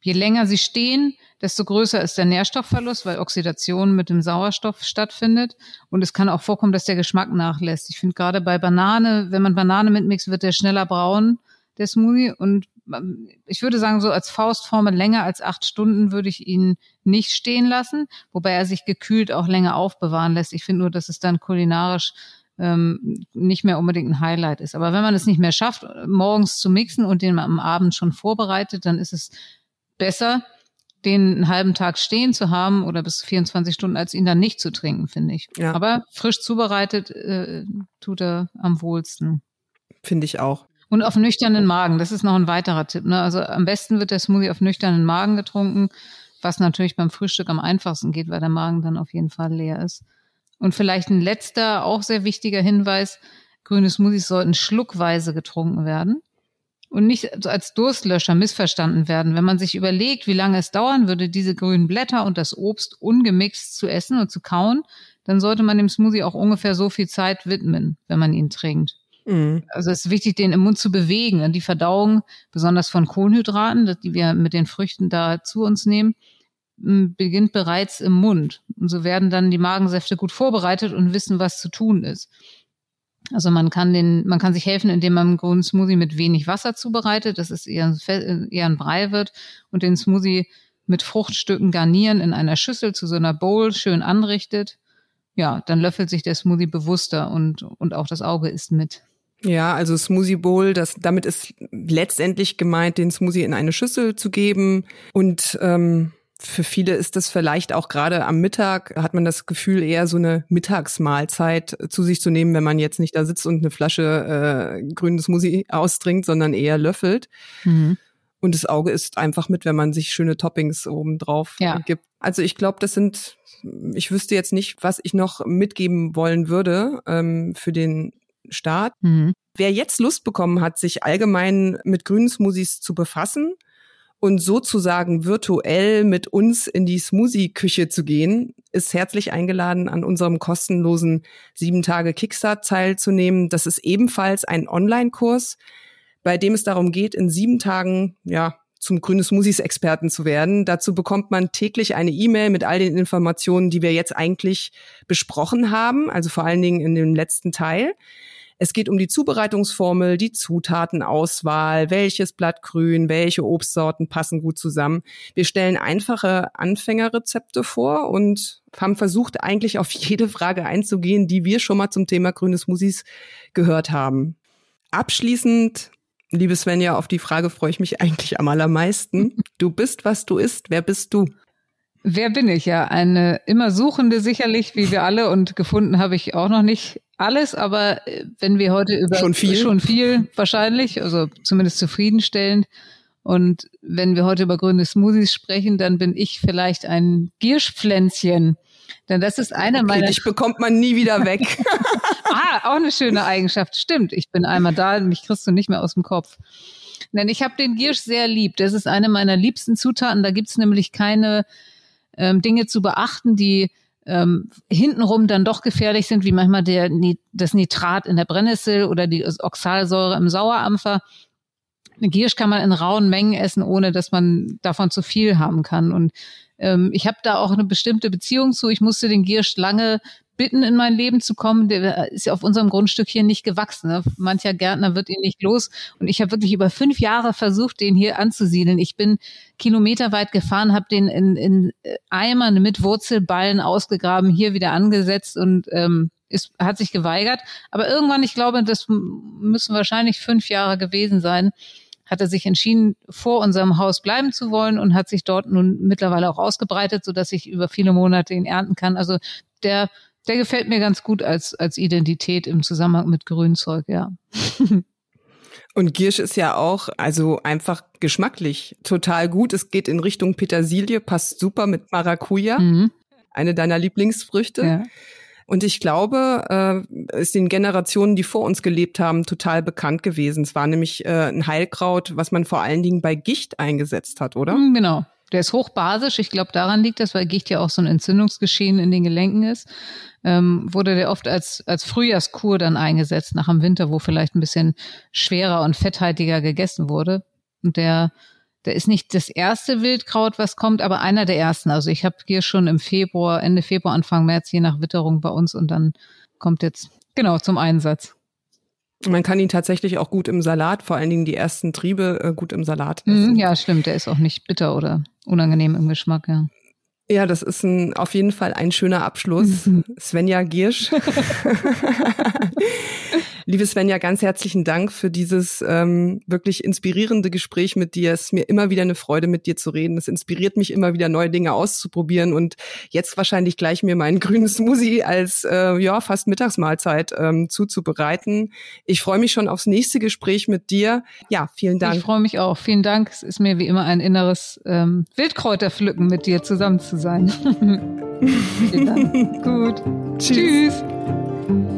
Je länger sie stehen, desto größer ist der Nährstoffverlust, weil Oxidation mit dem Sauerstoff stattfindet. Und es kann auch vorkommen, dass der Geschmack nachlässt. Ich finde gerade bei Banane, wenn man Banane mitmixt, wird der schneller braun, der Smoothie. Und ähm, ich würde sagen, so als Faustformel länger als acht Stunden würde ich ihn nicht stehen lassen, wobei er sich gekühlt auch länger aufbewahren lässt. Ich finde nur, dass es dann kulinarisch ähm, nicht mehr unbedingt ein Highlight ist. Aber wenn man es nicht mehr schafft, morgens zu mixen und den am Abend schon vorbereitet, dann ist es besser, den einen halben Tag stehen zu haben oder bis 24 Stunden, als ihn dann nicht zu trinken, finde ich. Ja. Aber frisch zubereitet äh, tut er am wohlsten. Finde ich auch. Und auf nüchternen Magen, das ist noch ein weiterer Tipp. Ne? Also am besten wird der Smoothie auf nüchternen Magen getrunken, was natürlich beim Frühstück am einfachsten geht, weil der Magen dann auf jeden Fall leer ist. Und vielleicht ein letzter, auch sehr wichtiger Hinweis, grüne Smoothies sollten schluckweise getrunken werden und nicht als Durstlöscher missverstanden werden. Wenn man sich überlegt, wie lange es dauern würde, diese grünen Blätter und das Obst ungemixt zu essen und zu kauen, dann sollte man dem Smoothie auch ungefähr so viel Zeit widmen, wenn man ihn trinkt. Mhm. Also es ist wichtig, den im Mund zu bewegen. Die Verdauung, besonders von Kohlenhydraten, die wir mit den Früchten da zu uns nehmen, beginnt bereits im Mund. Und so werden dann die Magensäfte gut vorbereitet und wissen, was zu tun ist. Also man kann den, man kann sich helfen, indem man einen grünen Smoothie mit wenig Wasser zubereitet, dass es eher, eher ein Brei wird und den Smoothie mit Fruchtstücken garnieren in einer Schüssel zu so einer Bowl schön anrichtet. Ja, dann löffelt sich der Smoothie bewusster und, und auch das Auge isst mit. Ja, also Smoothie Bowl, das damit ist letztendlich gemeint, den Smoothie in eine Schüssel zu geben und ähm, für viele ist das vielleicht auch gerade am Mittag, hat man das Gefühl, eher so eine Mittagsmahlzeit zu sich zu nehmen, wenn man jetzt nicht da sitzt und eine Flasche äh, grünes Smoothie austrinkt, sondern eher löffelt. Mhm. Und das Auge ist einfach mit, wenn man sich schöne Toppings oben drauf ja. gibt. Also ich glaube, das sind, ich wüsste jetzt nicht, was ich noch mitgeben wollen würde ähm, für den Start. Mhm. Wer jetzt Lust bekommen hat, sich allgemein mit grünen Smoothies zu befassen, und sozusagen virtuell mit uns in die Smoothie-Küche zu gehen, ist herzlich eingeladen, an unserem kostenlosen sieben Tage Kickstart teilzunehmen. Das ist ebenfalls ein Online-Kurs, bei dem es darum geht, in sieben Tagen, ja, zum grüne Smoothies-Experten zu werden. Dazu bekommt man täglich eine E-Mail mit all den Informationen, die wir jetzt eigentlich besprochen haben, also vor allen Dingen in dem letzten Teil. Es geht um die Zubereitungsformel, die Zutatenauswahl, welches Blattgrün, welche Obstsorten passen gut zusammen. Wir stellen einfache Anfängerrezepte vor und haben versucht, eigentlich auf jede Frage einzugehen, die wir schon mal zum Thema grüne Smoothies gehört haben. Abschließend Liebe Svenja, auf die Frage freue ich mich eigentlich am allermeisten. Du bist, was du isst. Wer bist du? Wer bin ich? Ja, eine immer Suchende sicherlich, wie wir alle. Und gefunden habe ich auch noch nicht alles, aber äh, wenn wir heute über schon viel, schon viel wahrscheinlich, also zumindest zufriedenstellend. Und wenn wir heute über grüne Smoothies sprechen, dann bin ich vielleicht ein Gierschpflänzchen. Denn das ist einer okay, meiner. Dich bekommt man nie wieder weg. ah, auch eine schöne Eigenschaft. Stimmt, ich bin einmal da, mich kriegst du nicht mehr aus dem Kopf. Denn ich habe den Giersch sehr lieb. Das ist eine meiner liebsten Zutaten. Da gibt's nämlich keine ähm, Dinge zu beachten, die ähm, hintenrum dann doch gefährlich sind, wie manchmal der, das Nitrat in der Brennnessel oder die Oxalsäure im Sauerampfer. Eine Giersch kann man in rauen Mengen essen, ohne dass man davon zu viel haben kann. Und ähm, ich habe da auch eine bestimmte Beziehung zu. Ich musste den Giersch lange bitten, in mein Leben zu kommen. Der ist ja auf unserem Grundstück hier nicht gewachsen. Ne? Mancher Gärtner wird ihn nicht los. Und ich habe wirklich über fünf Jahre versucht, den hier anzusiedeln. Ich bin kilometerweit gefahren, habe den in, in Eimern mit Wurzelballen ausgegraben, hier wieder angesetzt und ähm, ist, hat sich geweigert. Aber irgendwann, ich glaube, das müssen wahrscheinlich fünf Jahre gewesen sein, hat er sich entschieden, vor unserem Haus bleiben zu wollen und hat sich dort nun mittlerweile auch ausgebreitet, so dass ich über viele Monate ihn ernten kann. Also der, der gefällt mir ganz gut als, als Identität im Zusammenhang mit Grünzeug, ja. Und Giersch ist ja auch, also einfach geschmacklich total gut. Es geht in Richtung Petersilie, passt super mit Maracuja. Mhm. Eine deiner Lieblingsfrüchte. Ja. Und ich glaube, äh, ist den Generationen, die vor uns gelebt haben, total bekannt gewesen. Es war nämlich äh, ein Heilkraut, was man vor allen Dingen bei Gicht eingesetzt hat, oder? Mm, genau. Der ist hochbasisch. Ich glaube, daran liegt das, weil Gicht ja auch so ein Entzündungsgeschehen in den Gelenken ist. Ähm, wurde der oft als, als Frühjahrskur dann eingesetzt, nach dem Winter, wo vielleicht ein bisschen schwerer und fetthaltiger gegessen wurde. Und der der ist nicht das erste Wildkraut, was kommt, aber einer der ersten. Also ich habe hier schon im Februar, Ende Februar, Anfang März, je nach Witterung bei uns und dann kommt jetzt genau zum Einsatz. Man kann ihn tatsächlich auch gut im Salat, vor allen Dingen die ersten Triebe äh, gut im Salat mhm, essen. Ja, stimmt. Der ist auch nicht bitter oder unangenehm im Geschmack, ja. Ja, das ist ein, auf jeden Fall ein schöner Abschluss. Mhm. Svenja Giersch. Liebe Svenja, ganz herzlichen Dank für dieses ähm, wirklich inspirierende Gespräch mit dir. Es ist mir immer wieder eine Freude, mit dir zu reden. Es inspiriert mich immer wieder, neue Dinge auszuprobieren und jetzt wahrscheinlich gleich mir meinen grünen Smoothie als äh, ja fast Mittagsmahlzeit ähm, zuzubereiten. Ich freue mich schon aufs nächste Gespräch mit dir. Ja, vielen Dank. Ich freue mich auch. Vielen Dank. Es ist mir wie immer ein inneres ähm, Wildkräuterpflücken mit dir zusammen zu sein. vielen Dank. Gut. Tschüss. Tschüss.